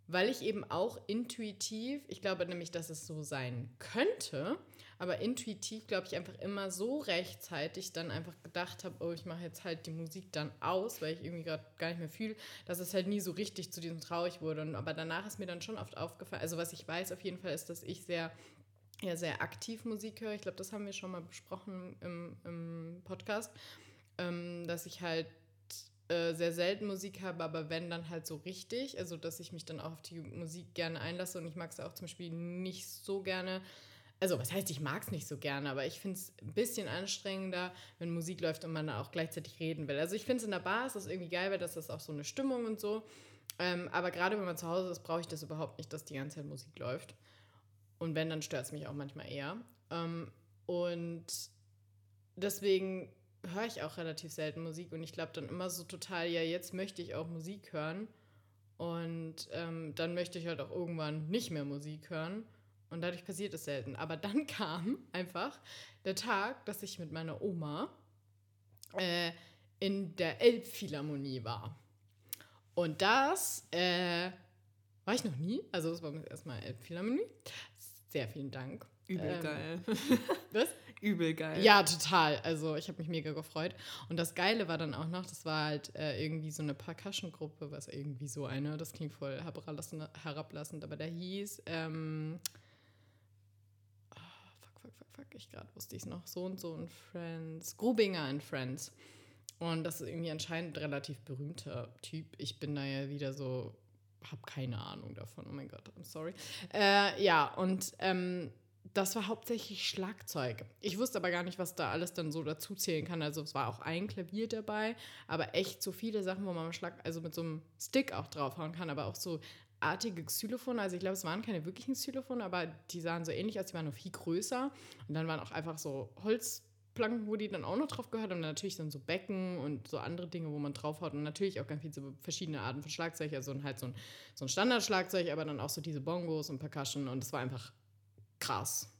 weil ich eben auch intuitiv, ich glaube nämlich, dass es so sein könnte, aber intuitiv, glaube ich, einfach immer so rechtzeitig dann einfach gedacht habe, oh, ich mache jetzt halt die Musik dann aus, weil ich irgendwie gerade gar nicht mehr fühle, dass es halt nie so richtig zu diesem traurig wurde. Und, aber danach ist mir dann schon oft aufgefallen, also was ich weiß auf jeden Fall ist, dass ich sehr ja, sehr aktiv Musik höre. Ich glaube, das haben wir schon mal besprochen im, im Podcast, ähm, dass ich halt äh, sehr selten Musik habe, aber wenn dann halt so richtig, also dass ich mich dann auch auf die Musik gerne einlasse und ich mag es auch zum Beispiel nicht so gerne. Also, was heißt, ich mag es nicht so gerne, aber ich finde es ein bisschen anstrengender, wenn Musik läuft und man auch gleichzeitig reden will. Also, ich finde es in der Bar ist das irgendwie geil, weil das ist auch so eine Stimmung und so. Ähm, aber gerade wenn man zu Hause ist, brauche ich das überhaupt nicht, dass die ganze Zeit Musik läuft. Und wenn, dann stört es mich auch manchmal eher. Ähm, und deswegen höre ich auch relativ selten Musik und ich glaube dann immer so total, ja, jetzt möchte ich auch Musik hören und ähm, dann möchte ich halt auch irgendwann nicht mehr Musik hören und dadurch passiert es selten. Aber dann kam einfach der Tag, dass ich mit meiner Oma äh, in der Elbphilharmonie war. Und das äh, war ich noch nie. Also das war erstmal Elbphilharmonie. Sehr vielen Dank. Übel ähm, geil. Was? Übel geil. Ja, total. Also ich habe mich mega gefreut. Und das Geile war dann auch noch, das war halt äh, irgendwie so eine Percussion-Gruppe, was irgendwie so eine, das klingt voll herablassend, aber der hieß, ähm, fuck, ich gerade wusste ich es noch, so und so und Friends, Grubinger and Friends. Und das ist irgendwie anscheinend ein relativ berühmter Typ. Ich bin da ja wieder so, habe keine Ahnung davon. Oh mein Gott, I'm sorry. Äh, ja, und ähm, das war hauptsächlich Schlagzeug. Ich wusste aber gar nicht, was da alles dann so dazu zählen kann. Also es war auch ein Klavier dabei, aber echt so viele Sachen, wo man Schlag, also mit so einem Stick auch draufhauen kann, aber auch so artige Xylophone. Also ich glaube, es waren keine wirklichen Xylophone, aber die sahen so ähnlich aus, die waren noch viel größer. Und dann waren auch einfach so Holzplanken, wo die dann auch noch drauf gehört und natürlich dann so Becken und so andere Dinge, wo man draufhaut und natürlich auch ganz viele so verschiedene Arten von Schlagzeug, also halt so ein, so ein Standardschlagzeug, aber dann auch so diese Bongos und Percussion und es war einfach krass.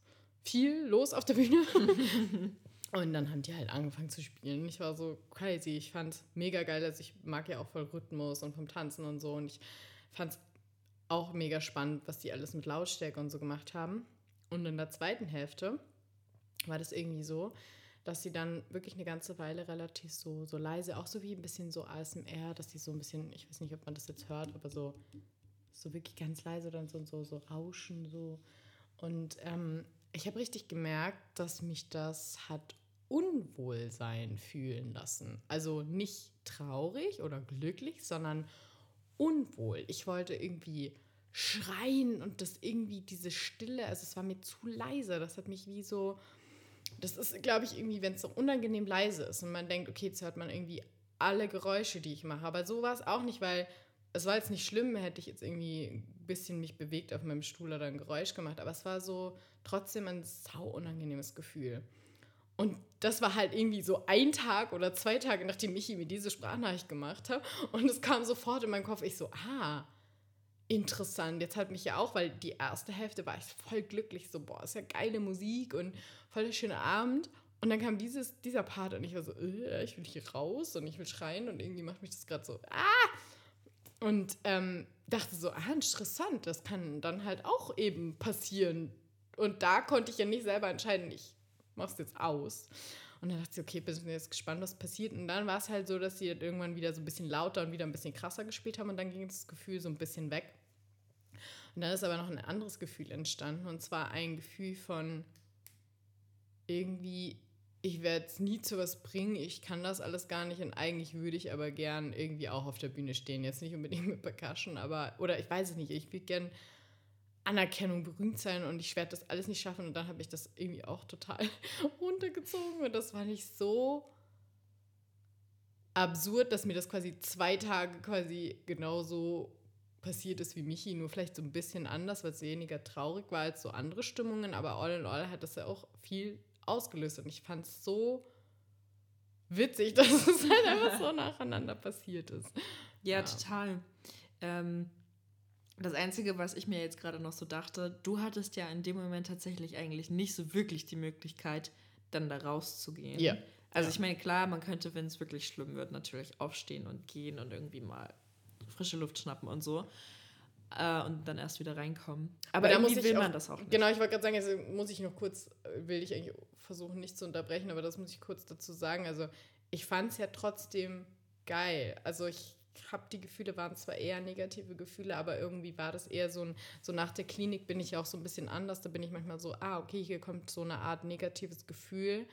Viel los auf der Bühne. und dann haben die halt angefangen zu spielen. Ich war so crazy. Ich fand es mega geil. Also ich mag ja auch voll Rhythmus und vom Tanzen und so. Und ich fand es auch mega spannend, was die alles mit Lautstärke und so gemacht haben. Und in der zweiten Hälfte war das irgendwie so, dass sie dann wirklich eine ganze Weile relativ so, so leise, auch so wie ein bisschen so ASMR, dass die so ein bisschen, ich weiß nicht, ob man das jetzt hört, aber so, so wirklich ganz leise dann so, so, so rauschen, so und ähm, ich habe richtig gemerkt, dass mich das hat Unwohlsein fühlen lassen. Also nicht traurig oder glücklich, sondern unwohl. Ich wollte irgendwie schreien und das irgendwie diese Stille, also es war mir zu leise. Das hat mich wie so, das ist, glaube ich, irgendwie, wenn es so unangenehm leise ist und man denkt, okay, jetzt hört man irgendwie alle Geräusche, die ich mache. Aber so war es auch nicht, weil es war jetzt nicht schlimm, hätte ich jetzt irgendwie ein bisschen mich bewegt auf meinem Stuhl oder ein Geräusch gemacht, aber es war so trotzdem ein sau unangenehmes Gefühl. Und das war halt irgendwie so ein Tag oder zwei Tage, nachdem Michi mir diese Sprachnachricht gemacht hat. Und es kam sofort in meinen Kopf. Ich so, ah, interessant. Jetzt hat mich ja auch, weil die erste Hälfte war ich voll glücklich. So, boah, ist ja geile Musik und voll der schöne Abend. Und dann kam dieses, dieser Part und ich war so, äh, ich will hier raus und ich will schreien und irgendwie macht mich das gerade so, ah! Und ähm, dachte so, ah, interessant, das kann dann halt auch eben passieren. Und da konnte ich ja nicht selber entscheiden, ich mach's jetzt aus. Und dann dachte ich, okay, bin jetzt gespannt, was passiert. Und dann war es halt so, dass sie halt irgendwann wieder so ein bisschen lauter und wieder ein bisschen krasser gespielt haben und dann ging das Gefühl so ein bisschen weg. Und dann ist aber noch ein anderes Gefühl entstanden und zwar ein Gefühl von irgendwie, ich werde es nie zu was bringen, ich kann das alles gar nicht und eigentlich würde ich aber gern irgendwie auch auf der Bühne stehen. Jetzt nicht unbedingt mit Percussion, aber, oder ich weiß es nicht, ich würde gern Anerkennung, berühmt sein und ich werde das alles nicht schaffen. Und dann habe ich das irgendwie auch total runtergezogen und das war nicht so absurd, dass mir das quasi zwei Tage quasi genauso passiert ist wie Michi, nur vielleicht so ein bisschen anders, weil es weniger traurig war als so andere Stimmungen, aber all in all hat das ja auch viel ausgelöst und ich fand es so witzig, dass es halt einfach so nacheinander passiert ist. Ja, ja. total. Ähm, das Einzige, was ich mir jetzt gerade noch so dachte, du hattest ja in dem Moment tatsächlich eigentlich nicht so wirklich die Möglichkeit, dann da rauszugehen. Ja. Also ja. ich meine, klar, man könnte, wenn es wirklich schlimm wird, natürlich aufstehen und gehen und irgendwie mal frische Luft schnappen und so. Äh, und dann erst wieder reinkommen. Aber, aber da muss will auch, man das auch nicht. Genau, ich wollte gerade sagen, also muss ich noch kurz, will ich eigentlich versuchen, nicht zu unterbrechen, aber das muss ich kurz dazu sagen. Also ich fand es ja trotzdem geil. Also ich habe die Gefühle, waren zwar eher negative Gefühle, aber irgendwie war das eher so ein, so nach der Klinik bin ich auch so ein bisschen anders. Da bin ich manchmal so, ah, okay, hier kommt so eine Art negatives Gefühl.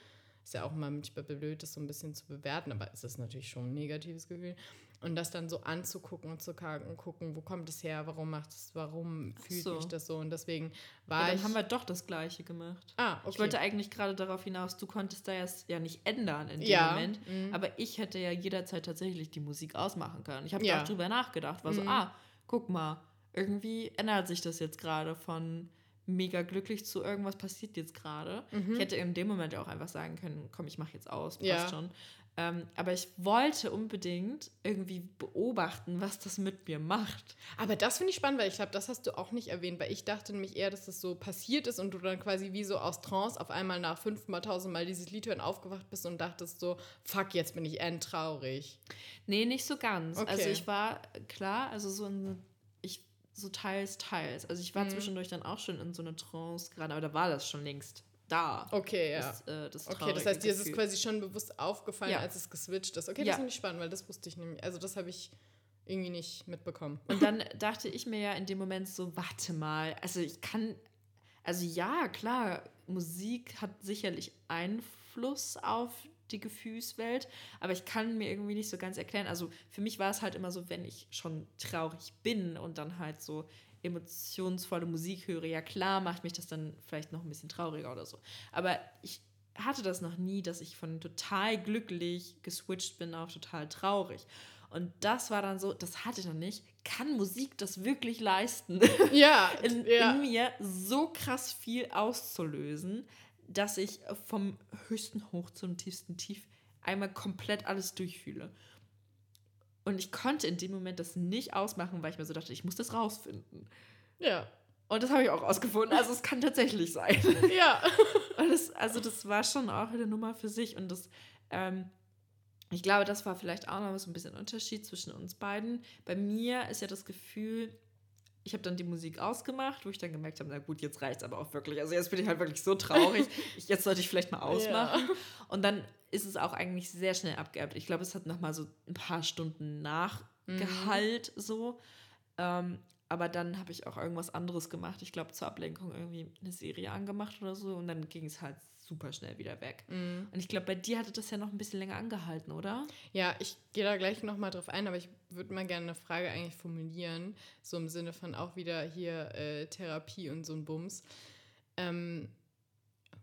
Ist ja auch immer manchmal blöd, das so ein bisschen zu bewerten, aber es ist natürlich schon ein negatives Gefühl. Und das dann so anzugucken und zu gucken, wo kommt es her, warum macht es, warum fühlt so. mich das so? Und deswegen war ja, dann ich. haben wir doch das Gleiche gemacht. Ah, okay. Ich wollte eigentlich gerade darauf hinaus, du konntest da jetzt ja nicht ändern in dem ja. Moment, mhm. aber ich hätte ja jederzeit tatsächlich die Musik ausmachen können. Ich habe ja. auch drüber nachgedacht, war mhm. so, ah, guck mal, irgendwie ändert sich das jetzt gerade von mega glücklich zu irgendwas passiert jetzt gerade. Mhm. Ich hätte in dem Moment auch einfach sagen können, komm, ich mache jetzt aus, passt ja. schon. Ähm, aber ich wollte unbedingt irgendwie beobachten, was das mit mir macht. Aber das finde ich spannend, weil ich glaube, das hast du auch nicht erwähnt, weil ich dachte nämlich eher, dass das so passiert ist und du dann quasi wie so aus Trance auf einmal nach fünfmal, tausendmal dieses Lied hören aufgewacht bist und dachtest so, fuck, jetzt bin ich endtraurig. Nee, nicht so ganz. Okay. Also ich war, klar, also so in, ich, so teils, teils. Also ich war mhm. zwischendurch dann auch schon in so einer Trance gerade, aber da war das schon längst da. Okay, ja. Das, äh, das okay, das heißt, dir ist es quasi schon bewusst aufgefallen, ja. als es geswitcht ist. Okay, ja. das finde ich spannend, weil das wusste ich nämlich. Also, das habe ich irgendwie nicht mitbekommen. Und dann dachte ich mir ja in dem Moment so, warte mal, also ich kann, also ja, klar, Musik hat sicherlich Einfluss auf die Gefühlswelt, aber ich kann mir irgendwie nicht so ganz erklären. Also für mich war es halt immer so, wenn ich schon traurig bin und dann halt so emotionsvolle Musik höre, ja klar macht mich das dann vielleicht noch ein bisschen trauriger oder so. Aber ich hatte das noch nie, dass ich von total glücklich geswitcht bin auf total traurig. Und das war dann so, das hatte ich noch nicht. Kann Musik das wirklich leisten? Ja. in, ja. in mir so krass viel auszulösen, dass ich vom höchsten Hoch zum tiefsten Tief einmal komplett alles durchfühle. Und ich konnte in dem Moment das nicht ausmachen, weil ich mir so dachte, ich muss das rausfinden. Ja. Und das habe ich auch rausgefunden. Also es kann tatsächlich sein. Ja. Und das, also das war schon auch eine Nummer für sich. Und das, ähm, ich glaube, das war vielleicht auch noch so ein bisschen Unterschied zwischen uns beiden. Bei mir ist ja das Gefühl, ich habe dann die Musik ausgemacht, wo ich dann gemerkt habe, na gut, jetzt reicht es aber auch wirklich. Also jetzt bin ich halt wirklich so traurig. Ich, jetzt sollte ich vielleicht mal ausmachen. Ja. Und dann ist es auch eigentlich sehr schnell abgeerbt. Ich glaube, es hat noch mal so ein paar Stunden Nachgehalt mhm. so. Ähm, aber dann habe ich auch irgendwas anderes gemacht. Ich glaube, zur Ablenkung irgendwie eine Serie angemacht oder so. Und dann ging es halt super schnell wieder weg. Mhm. Und ich glaube, bei dir hatte das ja noch ein bisschen länger angehalten, oder? Ja, ich gehe da gleich noch mal drauf ein, aber ich würde mal gerne eine Frage eigentlich formulieren. So im Sinne von auch wieder hier äh, Therapie und so ein Bums. Ähm,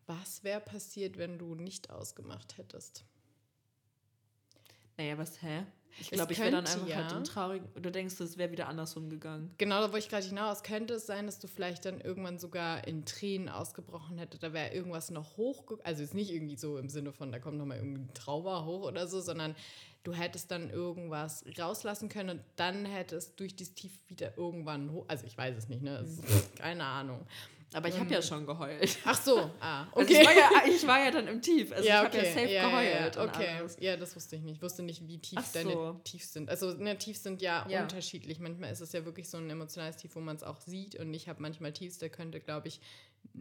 was wäre passiert, wenn du nicht ausgemacht hättest? Naja, was, hä? Ich glaube, ich wäre dann einfach ja. halt im traurigen. Oder denkst du, es wäre wieder andersrum gegangen? Genau, da wo ich gerade hinaus. Könnte es sein, dass du vielleicht dann irgendwann sogar in Tränen ausgebrochen hättest? Da wäre irgendwas noch hoch. Also jetzt nicht irgendwie so im Sinne von, da kommt nochmal irgendwie ein Trauma hoch oder so, sondern du hättest dann irgendwas rauslassen können und dann hättest durch dieses Tief wieder irgendwann hoch. Also ich weiß es nicht, ne? keine Ahnung. Aber ich habe ja schon geheult. Ach so, ah, okay. Also ich, war ja, ich war ja dann im Tief. Also ja, okay. ich habe ja safe ja, geheult. Ja, okay, ja, das wusste ich nicht. Ich wusste nicht, wie tief Ach deine so. Tiefs sind. Also ne, Tiefs sind ja, unterschiedlich. Manchmal ist es ja wirklich so ein emotionales Tief, wo man es auch sieht. Und ich habe manchmal Tiefs, der könnte, glaube ich,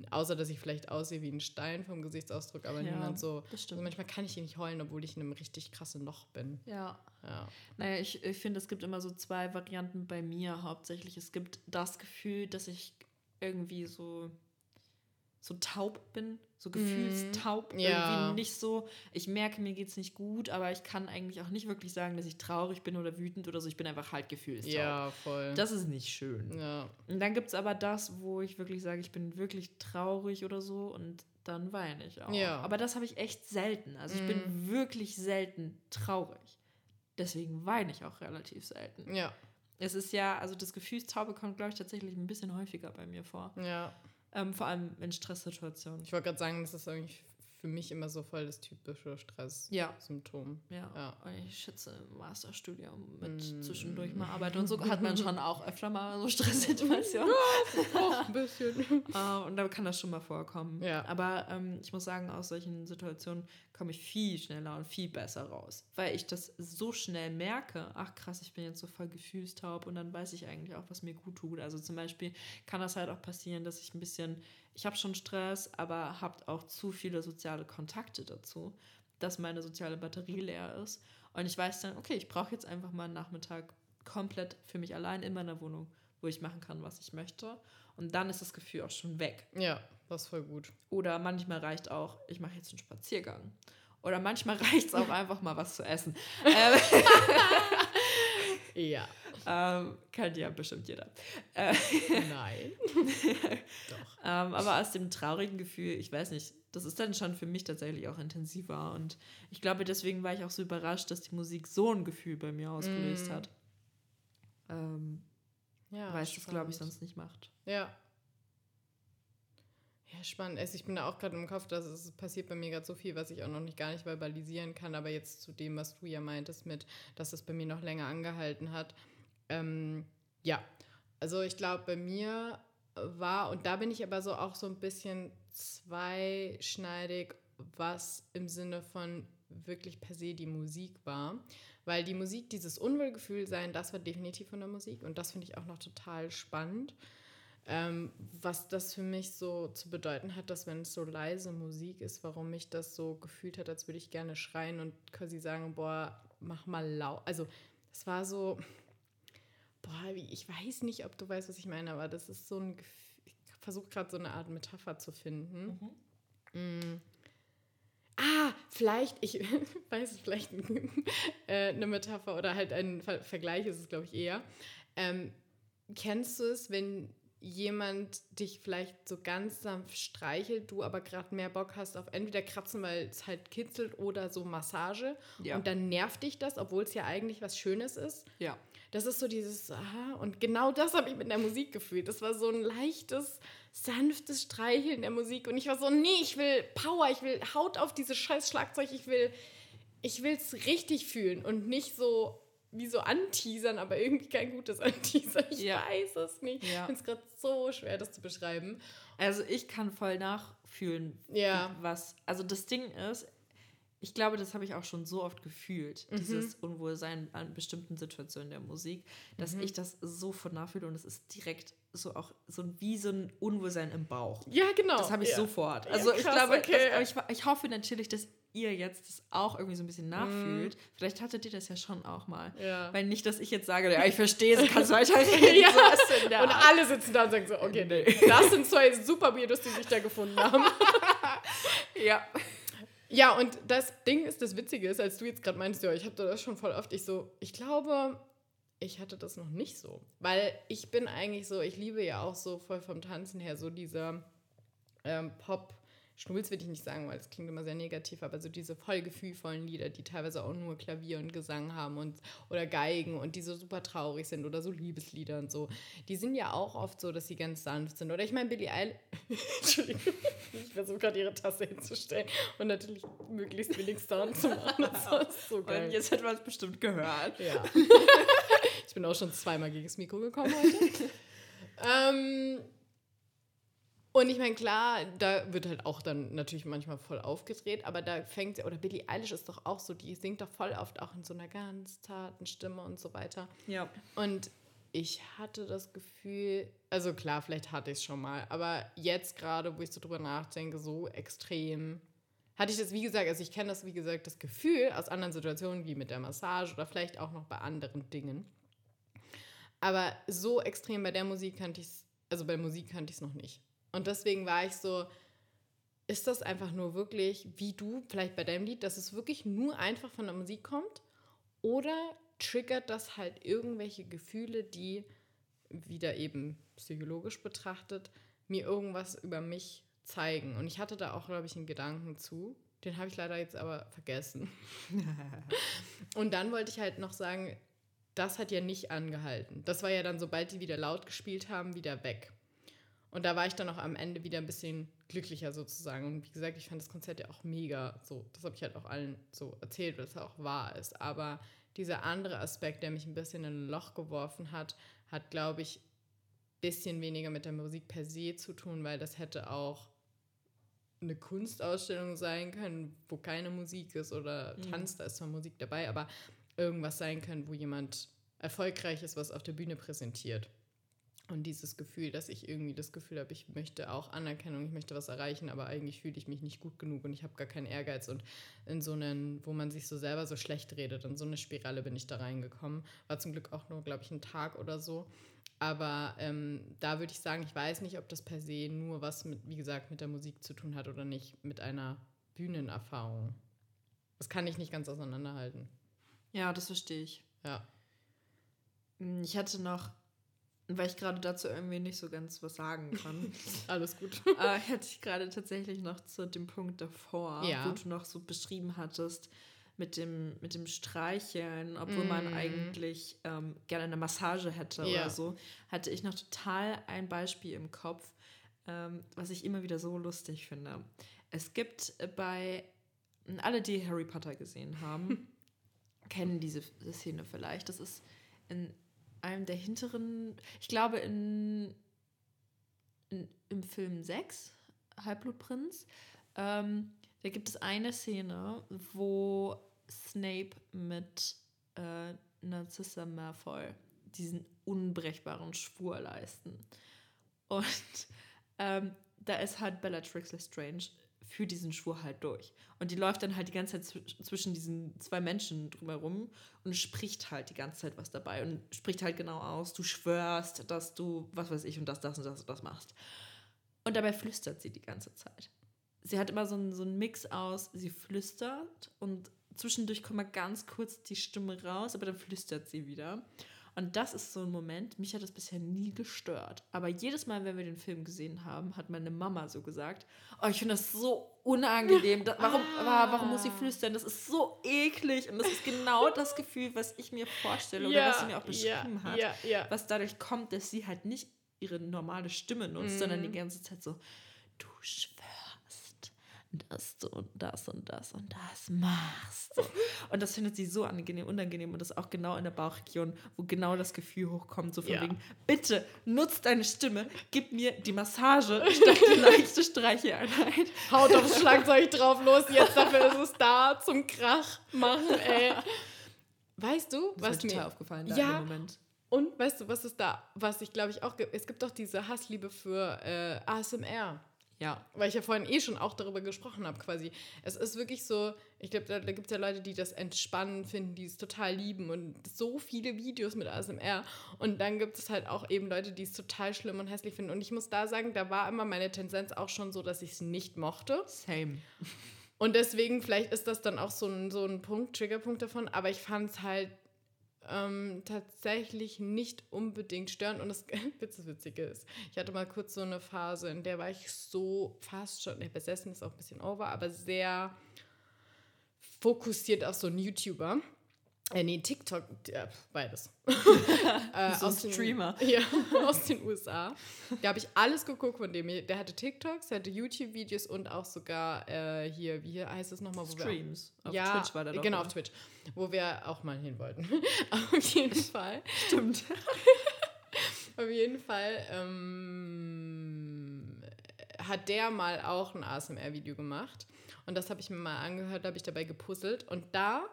außer dass ich vielleicht aussehe wie ein Stein vom Gesichtsausdruck, aber niemand so. Also manchmal kann ich nicht heulen, obwohl ich in einem richtig krassen Loch bin. Ja. ja. Naja, ich, ich finde, es gibt immer so zwei Varianten bei mir hauptsächlich. Es gibt das Gefühl, dass ich irgendwie so so taub bin, so mhm. gefühlstaub, mm, ja. irgendwie nicht so. Ich merke, mir geht es nicht gut, aber ich kann eigentlich auch nicht wirklich sagen, dass ich traurig bin oder wütend oder so. Ich bin einfach halt gefühlstaub. Ja, voll. Das ist nicht schön. Ja. Und dann gibt es aber das, wo ich wirklich sage, ich bin wirklich traurig oder so und dann weine ich auch. Ja. Aber das habe ich echt selten. Also ich mm. bin mhm. wirklich selten traurig. Deswegen weine ich auch relativ selten. Ja. Es ist ja, also das Gefühlstaube kommt, glaube ich, tatsächlich ein bisschen häufiger bei mir vor. Ja. Ähm, vor allem in Stresssituationen. Ich wollte gerade sagen, das ist eigentlich für mich immer so voll das typische Stress-Symptom. Ja. ja. ja. Und ich schätze Masterstudium mit mm. zwischendurch mal Arbeit und so hat man schon auch öfter mal so Stresssituationen. Ja, auch ein bisschen. uh, und da kann das schon mal vorkommen. Ja. Aber ähm, ich muss sagen, aus solchen Situationen komme ich viel schneller und viel besser raus. Weil ich das so schnell merke, ach krass, ich bin jetzt so voll gefühlstaub und dann weiß ich eigentlich auch, was mir gut tut. Also zum Beispiel kann das halt auch passieren, dass ich ein bisschen ich habe schon Stress, aber habe auch zu viele soziale Kontakte dazu, dass meine soziale Batterie leer ist. Und ich weiß dann, okay, ich brauche jetzt einfach mal einen Nachmittag komplett für mich allein in meiner Wohnung, wo ich machen kann, was ich möchte. Und dann ist das Gefühl auch schon weg. Ja, das ist voll gut. Oder manchmal reicht auch, ich mache jetzt einen Spaziergang. Oder manchmal reicht es auch einfach mal was zu essen. Ja. Ähm, kennt ja bestimmt jeder. Äh, Nein. Doch. ähm, aber aus dem traurigen Gefühl, ich weiß nicht, das ist dann schon für mich tatsächlich auch intensiver. Und ich glaube, deswegen war ich auch so überrascht, dass die Musik so ein Gefühl bei mir ausgelöst mm. hat. Ähm, ja, weil es das, glaube ich, sonst nicht macht. Ja. Ja, spannend. Also ich bin da auch gerade im Kopf, dass es passiert bei mir gerade so viel, was ich auch noch nicht gar nicht verbalisieren kann. Aber jetzt zu dem, was du ja meintest, mit, dass es bei mir noch länger angehalten hat. Ähm, ja, also ich glaube, bei mir war, und da bin ich aber so auch so ein bisschen zweischneidig, was im Sinne von wirklich per se die Musik war. Weil die Musik, dieses Unwohlgefühl sein, das war definitiv von der Musik und das finde ich auch noch total spannend. Ähm, was das für mich so zu bedeuten hat, dass wenn es so leise Musik ist, warum mich das so gefühlt hat, als würde ich gerne schreien und quasi sagen, boah, mach mal laut. Also es war so, boah, ich weiß nicht, ob du weißt, was ich meine, aber das ist so ein, ich versuche gerade so eine Art Metapher zu finden. Mhm. Mm. Ah, vielleicht, ich weiß es, vielleicht äh, eine Metapher oder halt ein Vergleich ist es, glaube ich, eher. Ähm, kennst du es, wenn jemand dich vielleicht so ganz sanft streichelt, du aber gerade mehr Bock hast auf entweder Kratzen, weil es halt kitzelt oder so Massage ja. und dann nervt dich das, obwohl es ja eigentlich was Schönes ist. Ja. Das ist so dieses, aha, und genau das habe ich mit der Musik gefühlt. Das war so ein leichtes, sanftes Streicheln der Musik. Und ich war so, nee, ich will Power, ich will Haut auf dieses scheiß Schlagzeug, ich will, ich will es richtig fühlen und nicht so wie so anteasern, aber irgendwie kein gutes Anteasern. Ich ja. weiß es nicht. Ja. Ich finde es gerade so schwer, das zu beschreiben. Also ich kann voll nachfühlen, ja. was. Also das Ding ist, ich glaube, das habe ich auch schon so oft gefühlt, mhm. dieses Unwohlsein an bestimmten Situationen der Musik, dass mhm. ich das sofort nachfühle und es ist direkt so auch so wie so ein Unwohlsein im Bauch. Ja, genau. Das habe ich ja. sofort. Also ja, krass, ich glaube, okay. das, ich, ich hoffe natürlich, dass ihr jetzt das auch irgendwie so ein bisschen nachfühlt. Mm. Vielleicht hattet ihr das ja schon auch mal. Ja. Weil nicht, dass ich jetzt sage, ja, ich verstehe es, kannst weiterreden. ja. so und Art. alle sitzen da und sagen so, okay, nee. das sind zwei super Weirdos, die sich da gefunden haben. ja. Ja, und das Ding ist, das Witzige ist, als du jetzt gerade meinst, ja, ich habe das schon voll oft, ich so, ich glaube, ich hatte das noch nicht so. Weil ich bin eigentlich so, ich liebe ja auch so voll vom Tanzen her so dieser ähm, Pop- Schnulz will ich nicht sagen, weil es klingt immer sehr negativ, aber so diese voll gefühlvollen Lieder, die teilweise auch nur Klavier und Gesang haben und oder Geigen und die so super traurig sind oder so Liebeslieder und so, die sind ja auch oft so, dass sie ganz sanft sind. Oder ich meine, Billie Eilish, Entschuldigung, ich versuche gerade ihre Tasse hinzustellen und natürlich möglichst wenig Sound zu machen. Das ist so geil. Und jetzt hat man es bestimmt gehört. Ja. ich bin auch schon zweimal gegen das Mikro gekommen heute. ähm, und ich meine, klar, da wird halt auch dann natürlich manchmal voll aufgedreht, aber da fängt sie, oder Billie Eilish ist doch auch so, die singt doch voll oft auch in so einer ganz zarten Stimme und so weiter. Ja. Und ich hatte das Gefühl, also klar, vielleicht hatte ich es schon mal, aber jetzt gerade, wo ich so drüber nachdenke, so extrem, hatte ich das, wie gesagt, also ich kenne das, wie gesagt, das Gefühl aus anderen Situationen, wie mit der Massage oder vielleicht auch noch bei anderen Dingen. Aber so extrem bei der Musik kannte ich es, also bei Musik kannte ich es noch nicht. Und deswegen war ich so, ist das einfach nur wirklich, wie du, vielleicht bei deinem Lied, dass es wirklich nur einfach von der Musik kommt? Oder triggert das halt irgendwelche Gefühle, die, wieder eben psychologisch betrachtet, mir irgendwas über mich zeigen? Und ich hatte da auch, glaube ich, einen Gedanken zu. Den habe ich leider jetzt aber vergessen. und dann wollte ich halt noch sagen, das hat ja nicht angehalten. Das war ja dann, sobald die wieder laut gespielt haben, wieder weg. Und da war ich dann auch am Ende wieder ein bisschen glücklicher sozusagen. Und wie gesagt, ich fand das Konzert ja auch mega. So, das habe ich halt auch allen so erzählt, weil es auch wahr ist. Aber dieser andere Aspekt, der mich ein bisschen in ein Loch geworfen hat, hat, glaube ich, ein bisschen weniger mit der Musik per se zu tun, weil das hätte auch eine Kunstausstellung sein können, wo keine Musik ist oder mhm. Tanz, da ist zwar Musik dabei, aber irgendwas sein können, wo jemand erfolgreich ist, was auf der Bühne präsentiert. Und dieses Gefühl, dass ich irgendwie das Gefühl habe, ich möchte auch Anerkennung, ich möchte was erreichen, aber eigentlich fühle ich mich nicht gut genug und ich habe gar keinen Ehrgeiz. Und in so einen, wo man sich so selber so schlecht redet, in so eine Spirale bin ich da reingekommen. War zum Glück auch nur, glaube ich, ein Tag oder so. Aber ähm, da würde ich sagen, ich weiß nicht, ob das per se nur was mit, wie gesagt, mit der Musik zu tun hat oder nicht, mit einer Bühnenerfahrung. Das kann ich nicht ganz auseinanderhalten. Ja, das verstehe ich. Ja. Ich hatte noch weil ich gerade dazu irgendwie nicht so ganz was sagen kann. Alles gut. äh, hätte ich gerade tatsächlich noch zu dem Punkt davor, ja. wo du noch so beschrieben hattest, mit dem, mit dem Streicheln, obwohl mm. man mhm. eigentlich ähm, gerne eine Massage hätte ja. oder so, hatte ich noch total ein Beispiel im Kopf, ähm, was ich immer wieder so lustig finde. Es gibt bei, alle, die Harry Potter gesehen haben, kennen diese Szene vielleicht. Das ist in einem der hinteren, ich glaube in, in im Film 6, Halbblutprinz, ähm, da gibt es eine Szene, wo Snape mit äh, Narcissa Malfoy diesen unbrechbaren Schwur leisten. Und ähm, da ist halt Bellatrix Lestrange für diesen Schwur halt durch. Und die läuft dann halt die ganze Zeit zwischen diesen zwei Menschen drumherum und spricht halt die ganze Zeit was dabei und spricht halt genau aus, du schwörst, dass du, was weiß ich, und das, das und das und das machst. Und dabei flüstert sie die ganze Zeit. Sie hat immer so einen, so einen Mix aus, sie flüstert und zwischendurch kommt mal ganz kurz die Stimme raus, aber dann flüstert sie wieder. Und das ist so ein Moment, mich hat das bisher nie gestört. Aber jedes Mal, wenn wir den Film gesehen haben, hat meine Mama so gesagt, oh, ich finde das so unangenehm. Das, warum, ah. warum muss sie flüstern? Das ist so eklig. Und das ist genau das Gefühl, was ich mir vorstelle oder ja, was sie mir auch beschrieben ja, hat. Ja. Was dadurch kommt, dass sie halt nicht ihre normale Stimme nutzt, mm. sondern die mhm. ganze Zeit so, du dass du und das und das und das machst. Und das findet sie so angenehm, unangenehm und das ist auch genau in der Bauchregion, wo genau das Gefühl hochkommt, so von ja. wegen, bitte nutz deine Stimme, gib mir die Massage statt die leichte Streicheinheit. Haut aufs Schlagzeug drauf, los, jetzt dafür ist es da, zum Krach machen, ey. Weißt du, das was ist mir aufgefallen da ja, im Moment. Und weißt du, was ist da, was ich glaube ich auch gibt? Es gibt doch diese Hassliebe für äh, ASMR. Ja, weil ich ja vorhin eh schon auch darüber gesprochen habe, quasi. Es ist wirklich so, ich glaube, da, da gibt es ja Leute, die das entspannend finden, die es total lieben und so viele Videos mit ASMR. Und dann gibt es halt auch eben Leute, die es total schlimm und hässlich finden. Und ich muss da sagen, da war immer meine Tendenz auch schon so, dass ich es nicht mochte. Same. Und deswegen, vielleicht ist das dann auch so ein, so ein Punkt, Triggerpunkt davon, aber ich fand es halt ähm, tatsächlich nicht unbedingt stören. Und das Witzige ist, ich hatte mal kurz so eine Phase, in der war ich so fast schon, ne, besessen ist auch ein bisschen over, aber sehr fokussiert auf so einen YouTuber. Äh, nee, TikTok, ja, beides. äh, so aus ein Streamer. Den, ja, aus den USA. Da habe ich alles geguckt von dem. Der hatte TikToks, der hatte YouTube-Videos und auch sogar äh, hier, wie heißt es nochmal? Streams. Wir, auf ja, Twitch war der doch. Genau, oder? auf Twitch. Wo wir auch mal hin wollten. auf jeden Fall. Stimmt. auf jeden Fall ähm, hat der mal auch ein ASMR-Video gemacht. Und das habe ich mir mal angehört, da habe ich dabei gepuzzelt. Und da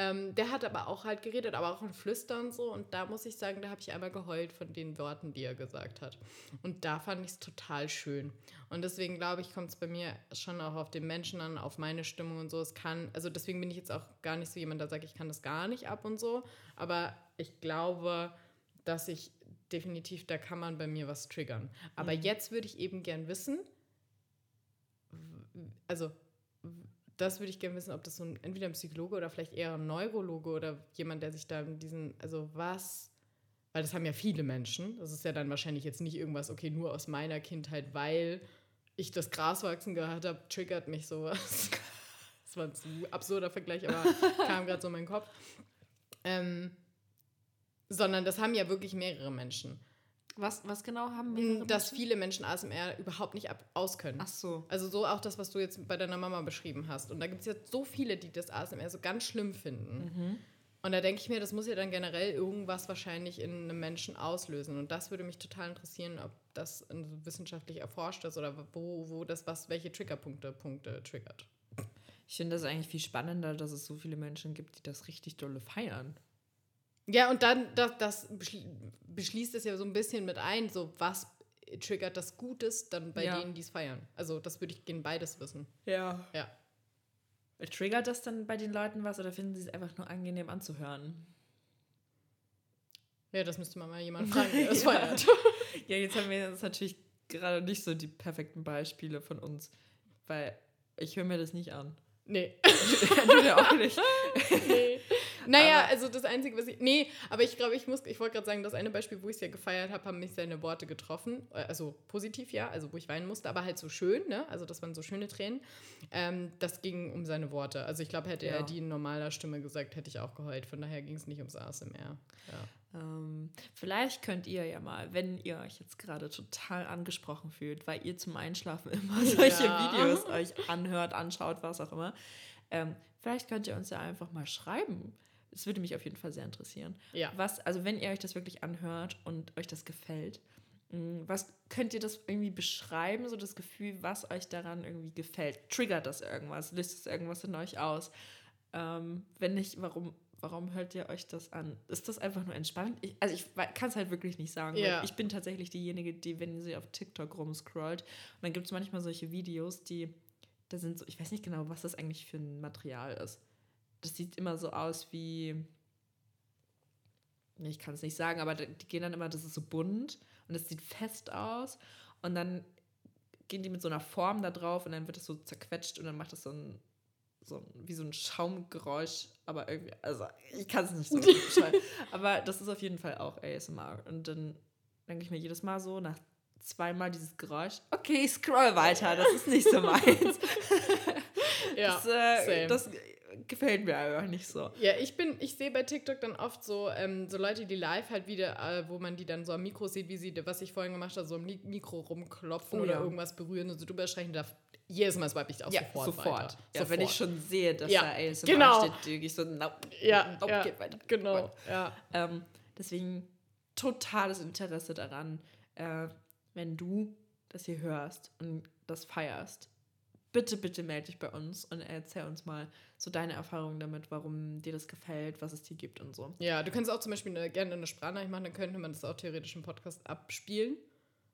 ähm, der hat aber auch halt geredet, aber auch in Flüstern so. Und da muss ich sagen, da habe ich einmal geheult von den Worten, die er gesagt hat. Und da fand ich es total schön. Und deswegen glaube ich, kommt es bei mir schon auch auf den Menschen an, auf meine Stimmung und so. Es kann, also deswegen bin ich jetzt auch gar nicht so jemand, der sagt, ich kann das gar nicht ab und so. Aber ich glaube, dass ich definitiv, da kann man bei mir was triggern. Aber mhm. jetzt würde ich eben gern wissen, also das würde ich gerne wissen, ob das so ein, entweder ein Psychologe oder vielleicht eher ein Neurologe oder jemand, der sich da in diesen, also was, weil das haben ja viele Menschen. Das ist ja dann wahrscheinlich jetzt nicht irgendwas, okay, nur aus meiner Kindheit, weil ich das Gras wachsen gehört habe, triggert mich sowas. das war ein absurder Vergleich, aber kam gerade so in meinen Kopf. Ähm, sondern das haben ja wirklich mehrere Menschen. Was, was genau haben wir? Dass Menschen? viele Menschen ASMR überhaupt nicht ab auskönnen. Ach so. Also so auch das, was du jetzt bei deiner Mama beschrieben hast. Und da gibt es jetzt so viele, die das ASMR so ganz schlimm finden. Mhm. Und da denke ich mir, das muss ja dann generell irgendwas wahrscheinlich in einem Menschen auslösen. Und das würde mich total interessieren, ob das wissenschaftlich erforscht ist oder wo, wo das was, welche Triggerpunkte Punkte triggert. Ich finde das eigentlich viel spannender, dass es so viele Menschen gibt, die das richtig dolle feiern. Ja, und dann, das, das beschließt es ja so ein bisschen mit ein, so was triggert das Gutes dann bei ja. denen, die es feiern. Also das würde ich gehen beides wissen. Ja. Ja. Triggert das dann bei den Leuten was oder finden sie es einfach nur angenehm anzuhören? Ja, das müsste man mal jemand fragen, der es feiert. ja, jetzt haben wir jetzt natürlich gerade nicht so die perfekten Beispiele von uns, weil ich höre mir das nicht an. Nee. du ja auch nicht. nee. Naja, aber also das Einzige, was ich. Nee, aber ich glaube, ich muss, ich wollte gerade sagen, das eine Beispiel, wo ich es ja gefeiert habe, haben mich seine Worte getroffen. Äh, also positiv, ja, also wo ich weinen musste, aber halt so schön, ne? Also das waren so schöne Tränen. Ähm, das ging um seine Worte. Also ich glaube, hätte ja. er die in normaler Stimme gesagt, hätte ich auch geheult. Von daher ging es nicht ums ASMR. Ja. Ähm, vielleicht könnt ihr ja mal, wenn ihr euch jetzt gerade total angesprochen fühlt, weil ihr zum Einschlafen immer solche ja. Videos euch anhört, anschaut, was auch immer, ähm, vielleicht könnt ihr uns ja einfach mal schreiben es würde mich auf jeden Fall sehr interessieren. Ja. Was, also wenn ihr euch das wirklich anhört und euch das gefällt, mm, was könnt ihr das irgendwie beschreiben, so das Gefühl, was euch daran irgendwie gefällt? Triggert das irgendwas? Löst es irgendwas in euch aus? Ähm, wenn nicht, warum, warum hört ihr euch das an? Ist das einfach nur entspannend? Ich, also ich kann es halt wirklich nicht sagen. Ja. ich bin tatsächlich diejenige, die, wenn sie auf TikTok rumscrollt, und dann gibt es manchmal solche Videos, die, da sind so, ich weiß nicht genau, was das eigentlich für ein Material ist das sieht immer so aus wie, ich kann es nicht sagen, aber die gehen dann immer, das ist so bunt und es sieht fest aus und dann gehen die mit so einer Form da drauf und dann wird es so zerquetscht und dann macht es so ein, so wie so ein Schaumgeräusch, aber irgendwie, also ich kann es nicht so beschreiben. aber das ist auf jeden Fall auch ASMR. Und dann denke ich mir jedes Mal so, nach zweimal dieses Geräusch, okay, scroll weiter, das ist nicht so meins. ja, das, äh, das gefällt mir einfach nicht so. Ja, ich bin, ich sehe bei TikTok dann oft so, ähm, so Leute, die live halt wieder, äh, wo man die dann so am Mikro sieht, wie sie, was ich vorhin gemacht habe, so am Mikro rumklopfen oh, oder ja. irgendwas berühren und so drüber sprechen darf. Jedes Mal swipe ich auch ja, sofort, sofort. weiter. Ja, sofort. wenn ich schon sehe, dass ja, da ASMR genau. steht, denke ich so, nope, ja, nope, ja, geht weiter. Genau, ja. Ähm, deswegen totales Interesse daran, äh, wenn du das hier hörst und das feierst, bitte, bitte melde dich bei uns und erzähl uns mal so deine Erfahrungen damit, warum dir das gefällt, was es dir gibt und so. Ja, du kannst auch zum Beispiel eine, gerne eine Sprachnachricht machen, dann könnte man das auch theoretisch im Podcast abspielen.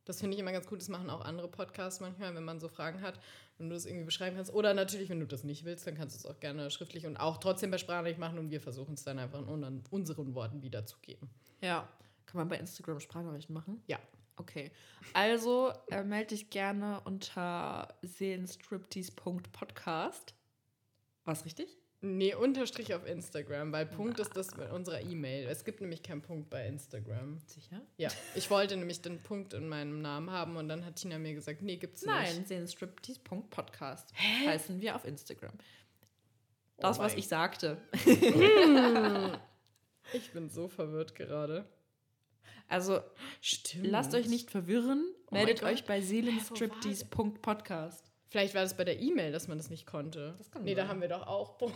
Das finde ich immer ganz gut. Das machen auch andere Podcasts manchmal, wenn man so Fragen hat und du das irgendwie beschreiben kannst. Oder natürlich, wenn du das nicht willst, dann kannst du es auch gerne schriftlich und auch trotzdem bei Sprachnachricht machen und wir versuchen es dann einfach in unseren Worten wiederzugeben. Ja. Kann man bei Instagram Sprachnachrichten machen? Ja. Okay. Also äh, melde dich gerne unter seelenstriptease.podcast. War es richtig? Nee, Unterstrich auf Instagram, weil Punkt ist das mit unserer E-Mail. Es gibt nämlich keinen Punkt bei Instagram. Sicher? Ja. Ich wollte nämlich den Punkt in meinem Namen haben und dann hat Tina mir gesagt, nee, gibt's Nein, nicht. Nein, sehenstriptease.podcast heißen wir auf Instagram. Das, oh was ich sagte. ich bin so verwirrt gerade. Also, Stimmt. lasst euch nicht verwirren. Oh meldet euch bei seelenstriptease.podcast. Vielleicht war das bei der E-Mail, dass man das nicht konnte. Das kann nee, sein. da haben wir doch auch.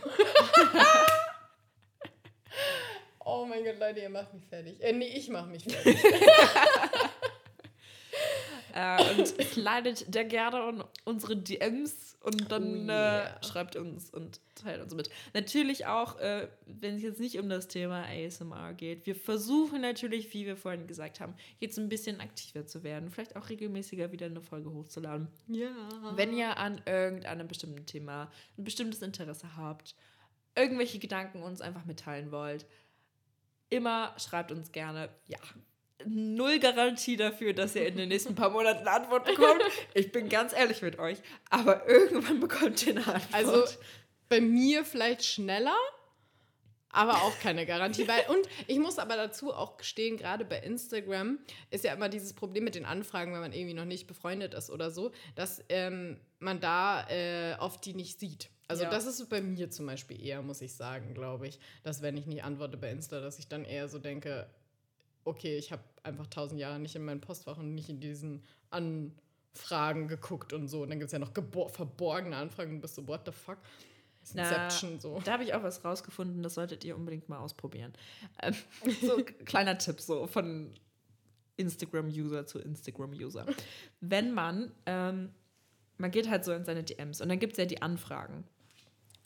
oh mein Gott, Leute, ihr macht mich fertig. Äh, nee, ich mach mich fertig. Äh, und slidet der gerne in unsere DMs und dann oh yeah. äh, schreibt uns und teilt uns mit. Natürlich auch, äh, wenn es jetzt nicht um das Thema ASMR geht. Wir versuchen natürlich, wie wir vorhin gesagt haben, jetzt ein bisschen aktiver zu werden. Vielleicht auch regelmäßiger wieder eine Folge hochzuladen. Ja. Wenn ihr an irgendeinem bestimmten Thema ein bestimmtes Interesse habt, irgendwelche Gedanken uns einfach mitteilen wollt, immer schreibt uns gerne, ja, null Garantie dafür, dass ihr in den nächsten paar Monaten eine Antwort bekommt. Ich bin ganz ehrlich mit euch. Aber irgendwann bekommt ihr eine Antwort. Also bei mir vielleicht schneller, aber auch keine Garantie. Weil, und ich muss aber dazu auch gestehen, gerade bei Instagram ist ja immer dieses Problem mit den Anfragen, wenn man irgendwie noch nicht befreundet ist oder so, dass ähm, man da äh, oft die nicht sieht. Also ja. das ist bei mir zum Beispiel eher, muss ich sagen, glaube ich, dass wenn ich nicht antworte bei Insta, dass ich dann eher so denke, okay, ich habe einfach tausend Jahre nicht in meinem Postfach und nicht in diesen Anfragen geguckt und so. Und dann gibt es ja noch verborgene Anfragen und bist so, what the fuck? Inception, Na, so. Da habe ich auch was rausgefunden, das solltet ihr unbedingt mal ausprobieren. Ähm, so kleiner Tipp so von Instagram-User zu Instagram-User. Wenn man, ähm, man geht halt so in seine DMs und dann gibt es ja die Anfragen.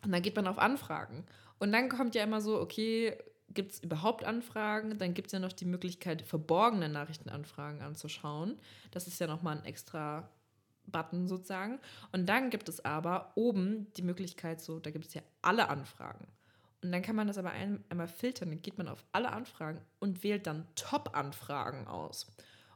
Und dann geht man auf Anfragen. Und dann kommt ja immer so, okay, gibt es überhaupt Anfragen? Dann gibt es ja noch die Möglichkeit, verborgene Nachrichtenanfragen anzuschauen. Das ist ja nochmal ein extra Button sozusagen. Und dann gibt es aber oben die Möglichkeit, so, da gibt es ja alle Anfragen. Und dann kann man das aber ein, einmal filtern, dann geht man auf alle Anfragen und wählt dann Top-Anfragen aus.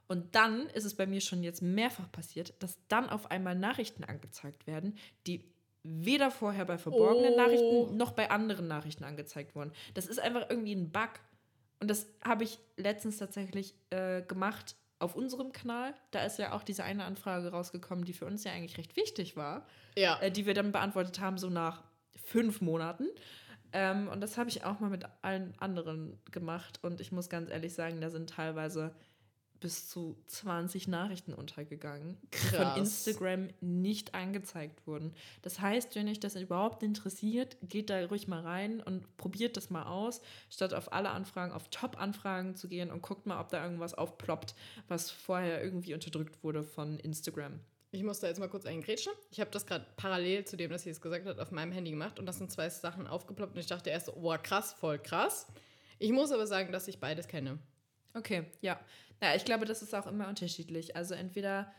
Und dann ist es bei mir schon jetzt mehrfach passiert, dass dann auf einmal Nachrichten angezeigt werden, die weder vorher bei verborgenen oh. Nachrichten noch bei anderen Nachrichten angezeigt wurden. Das ist einfach irgendwie ein Bug. Und das habe ich letztens tatsächlich äh, gemacht auf unserem Kanal. Da ist ja auch diese eine Anfrage rausgekommen, die für uns ja eigentlich recht wichtig war. Ja. Äh, die wir dann beantwortet haben, so nach fünf Monaten. Ähm, und das habe ich auch mal mit allen anderen gemacht. Und ich muss ganz ehrlich sagen, da sind teilweise bis zu 20 Nachrichten untergegangen, Krass. die von Instagram nicht angezeigt wurden. Das heißt, wenn euch das überhaupt interessiert, geht da ruhig mal rein und probiert das mal aus, statt auf alle Anfragen, auf Top-Anfragen zu gehen und guckt mal, ob da irgendwas aufploppt, was vorher irgendwie unterdrückt wurde von Instagram. Ich muss da jetzt mal kurz eingrätschen. Ich habe das gerade parallel zu dem, dass sie es gesagt hat, auf meinem Handy gemacht und das sind zwei Sachen aufgeploppt und ich dachte erst, oh krass, voll krass. Ich muss aber sagen, dass ich beides kenne. Okay, ja. Ja, ich glaube, das ist auch immer unterschiedlich. Also entweder,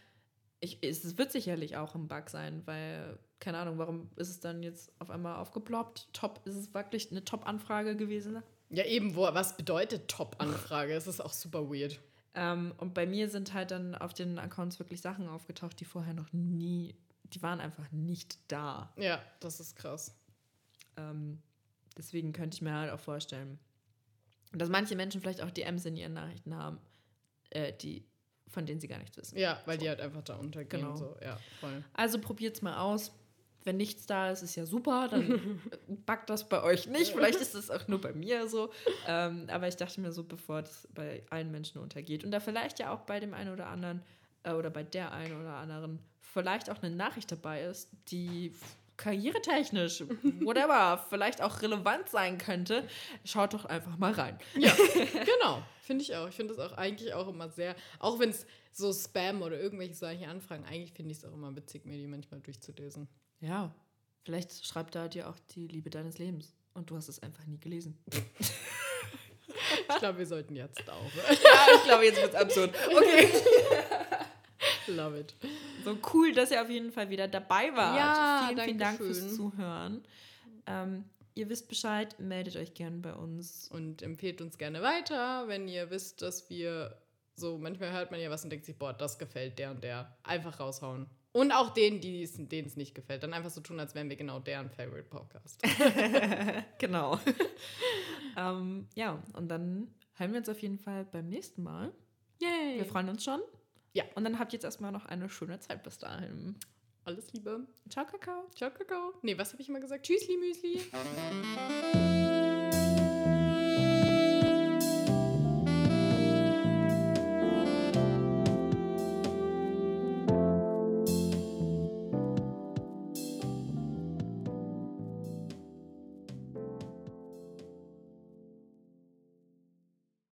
ich, es wird sicherlich auch ein Bug sein, weil, keine Ahnung, warum ist es dann jetzt auf einmal aufgeploppt? Top, ist es wirklich eine Top-Anfrage gewesen? Ja, eben, wo, was bedeutet Top-Anfrage? Es ist auch super weird. Ähm, und bei mir sind halt dann auf den Accounts wirklich Sachen aufgetaucht, die vorher noch nie, die waren einfach nicht da. Ja, das ist krass. Ähm, deswegen könnte ich mir halt auch vorstellen, dass manche Menschen vielleicht auch DMs in ihren Nachrichten haben äh, die, von denen sie gar nichts wissen. Ja, weil so. die halt einfach da untergehen. Genau. So. Ja, voll. Also probiert's mal aus. Wenn nichts da ist, ist ja super, dann backt das bei euch nicht. Vielleicht ist es auch nur bei mir so. Ähm, aber ich dachte mir so, bevor das bei allen Menschen untergeht und da vielleicht ja auch bei dem einen oder anderen äh, oder bei der einen oder anderen vielleicht auch eine Nachricht dabei ist, die karrieretechnisch, whatever, vielleicht auch relevant sein könnte, schaut doch einfach mal rein. Ja, genau. Finde ich auch. Ich finde das auch eigentlich auch immer sehr, auch wenn es so Spam oder irgendwelche solche Anfragen, eigentlich finde ich es auch immer witzig, mir die manchmal durchzulesen. Ja, vielleicht schreibt da dir auch die Liebe deines Lebens und du hast es einfach nie gelesen. ich glaube, wir sollten jetzt auf. ja, ich glaube, jetzt wird es absurd. Okay. Love it. So cool, dass ihr auf jeden Fall wieder dabei wart. Ja, vielen, vielen Dank schön. fürs Zuhören. Ähm, ihr wisst Bescheid, meldet euch gerne bei uns. Und empfehlt uns gerne weiter, wenn ihr wisst, dass wir so, manchmal hört man ja was und denkt sich, boah, das gefällt der und der. Einfach raushauen. Und auch denen, denen es nicht gefällt. Dann einfach so tun, als wären wir genau deren Favorite Podcast. genau. ähm, ja, und dann hören wir uns auf jeden Fall beim nächsten Mal. Yay! Wir freuen uns schon. Ja. Und dann habt ihr jetzt erstmal noch eine schöne Zeit bis dahin. Alles Liebe. Ciao, Kakao. Ciao, Kakao. Nee, was habe ich immer gesagt? Tschüssli, Müsli.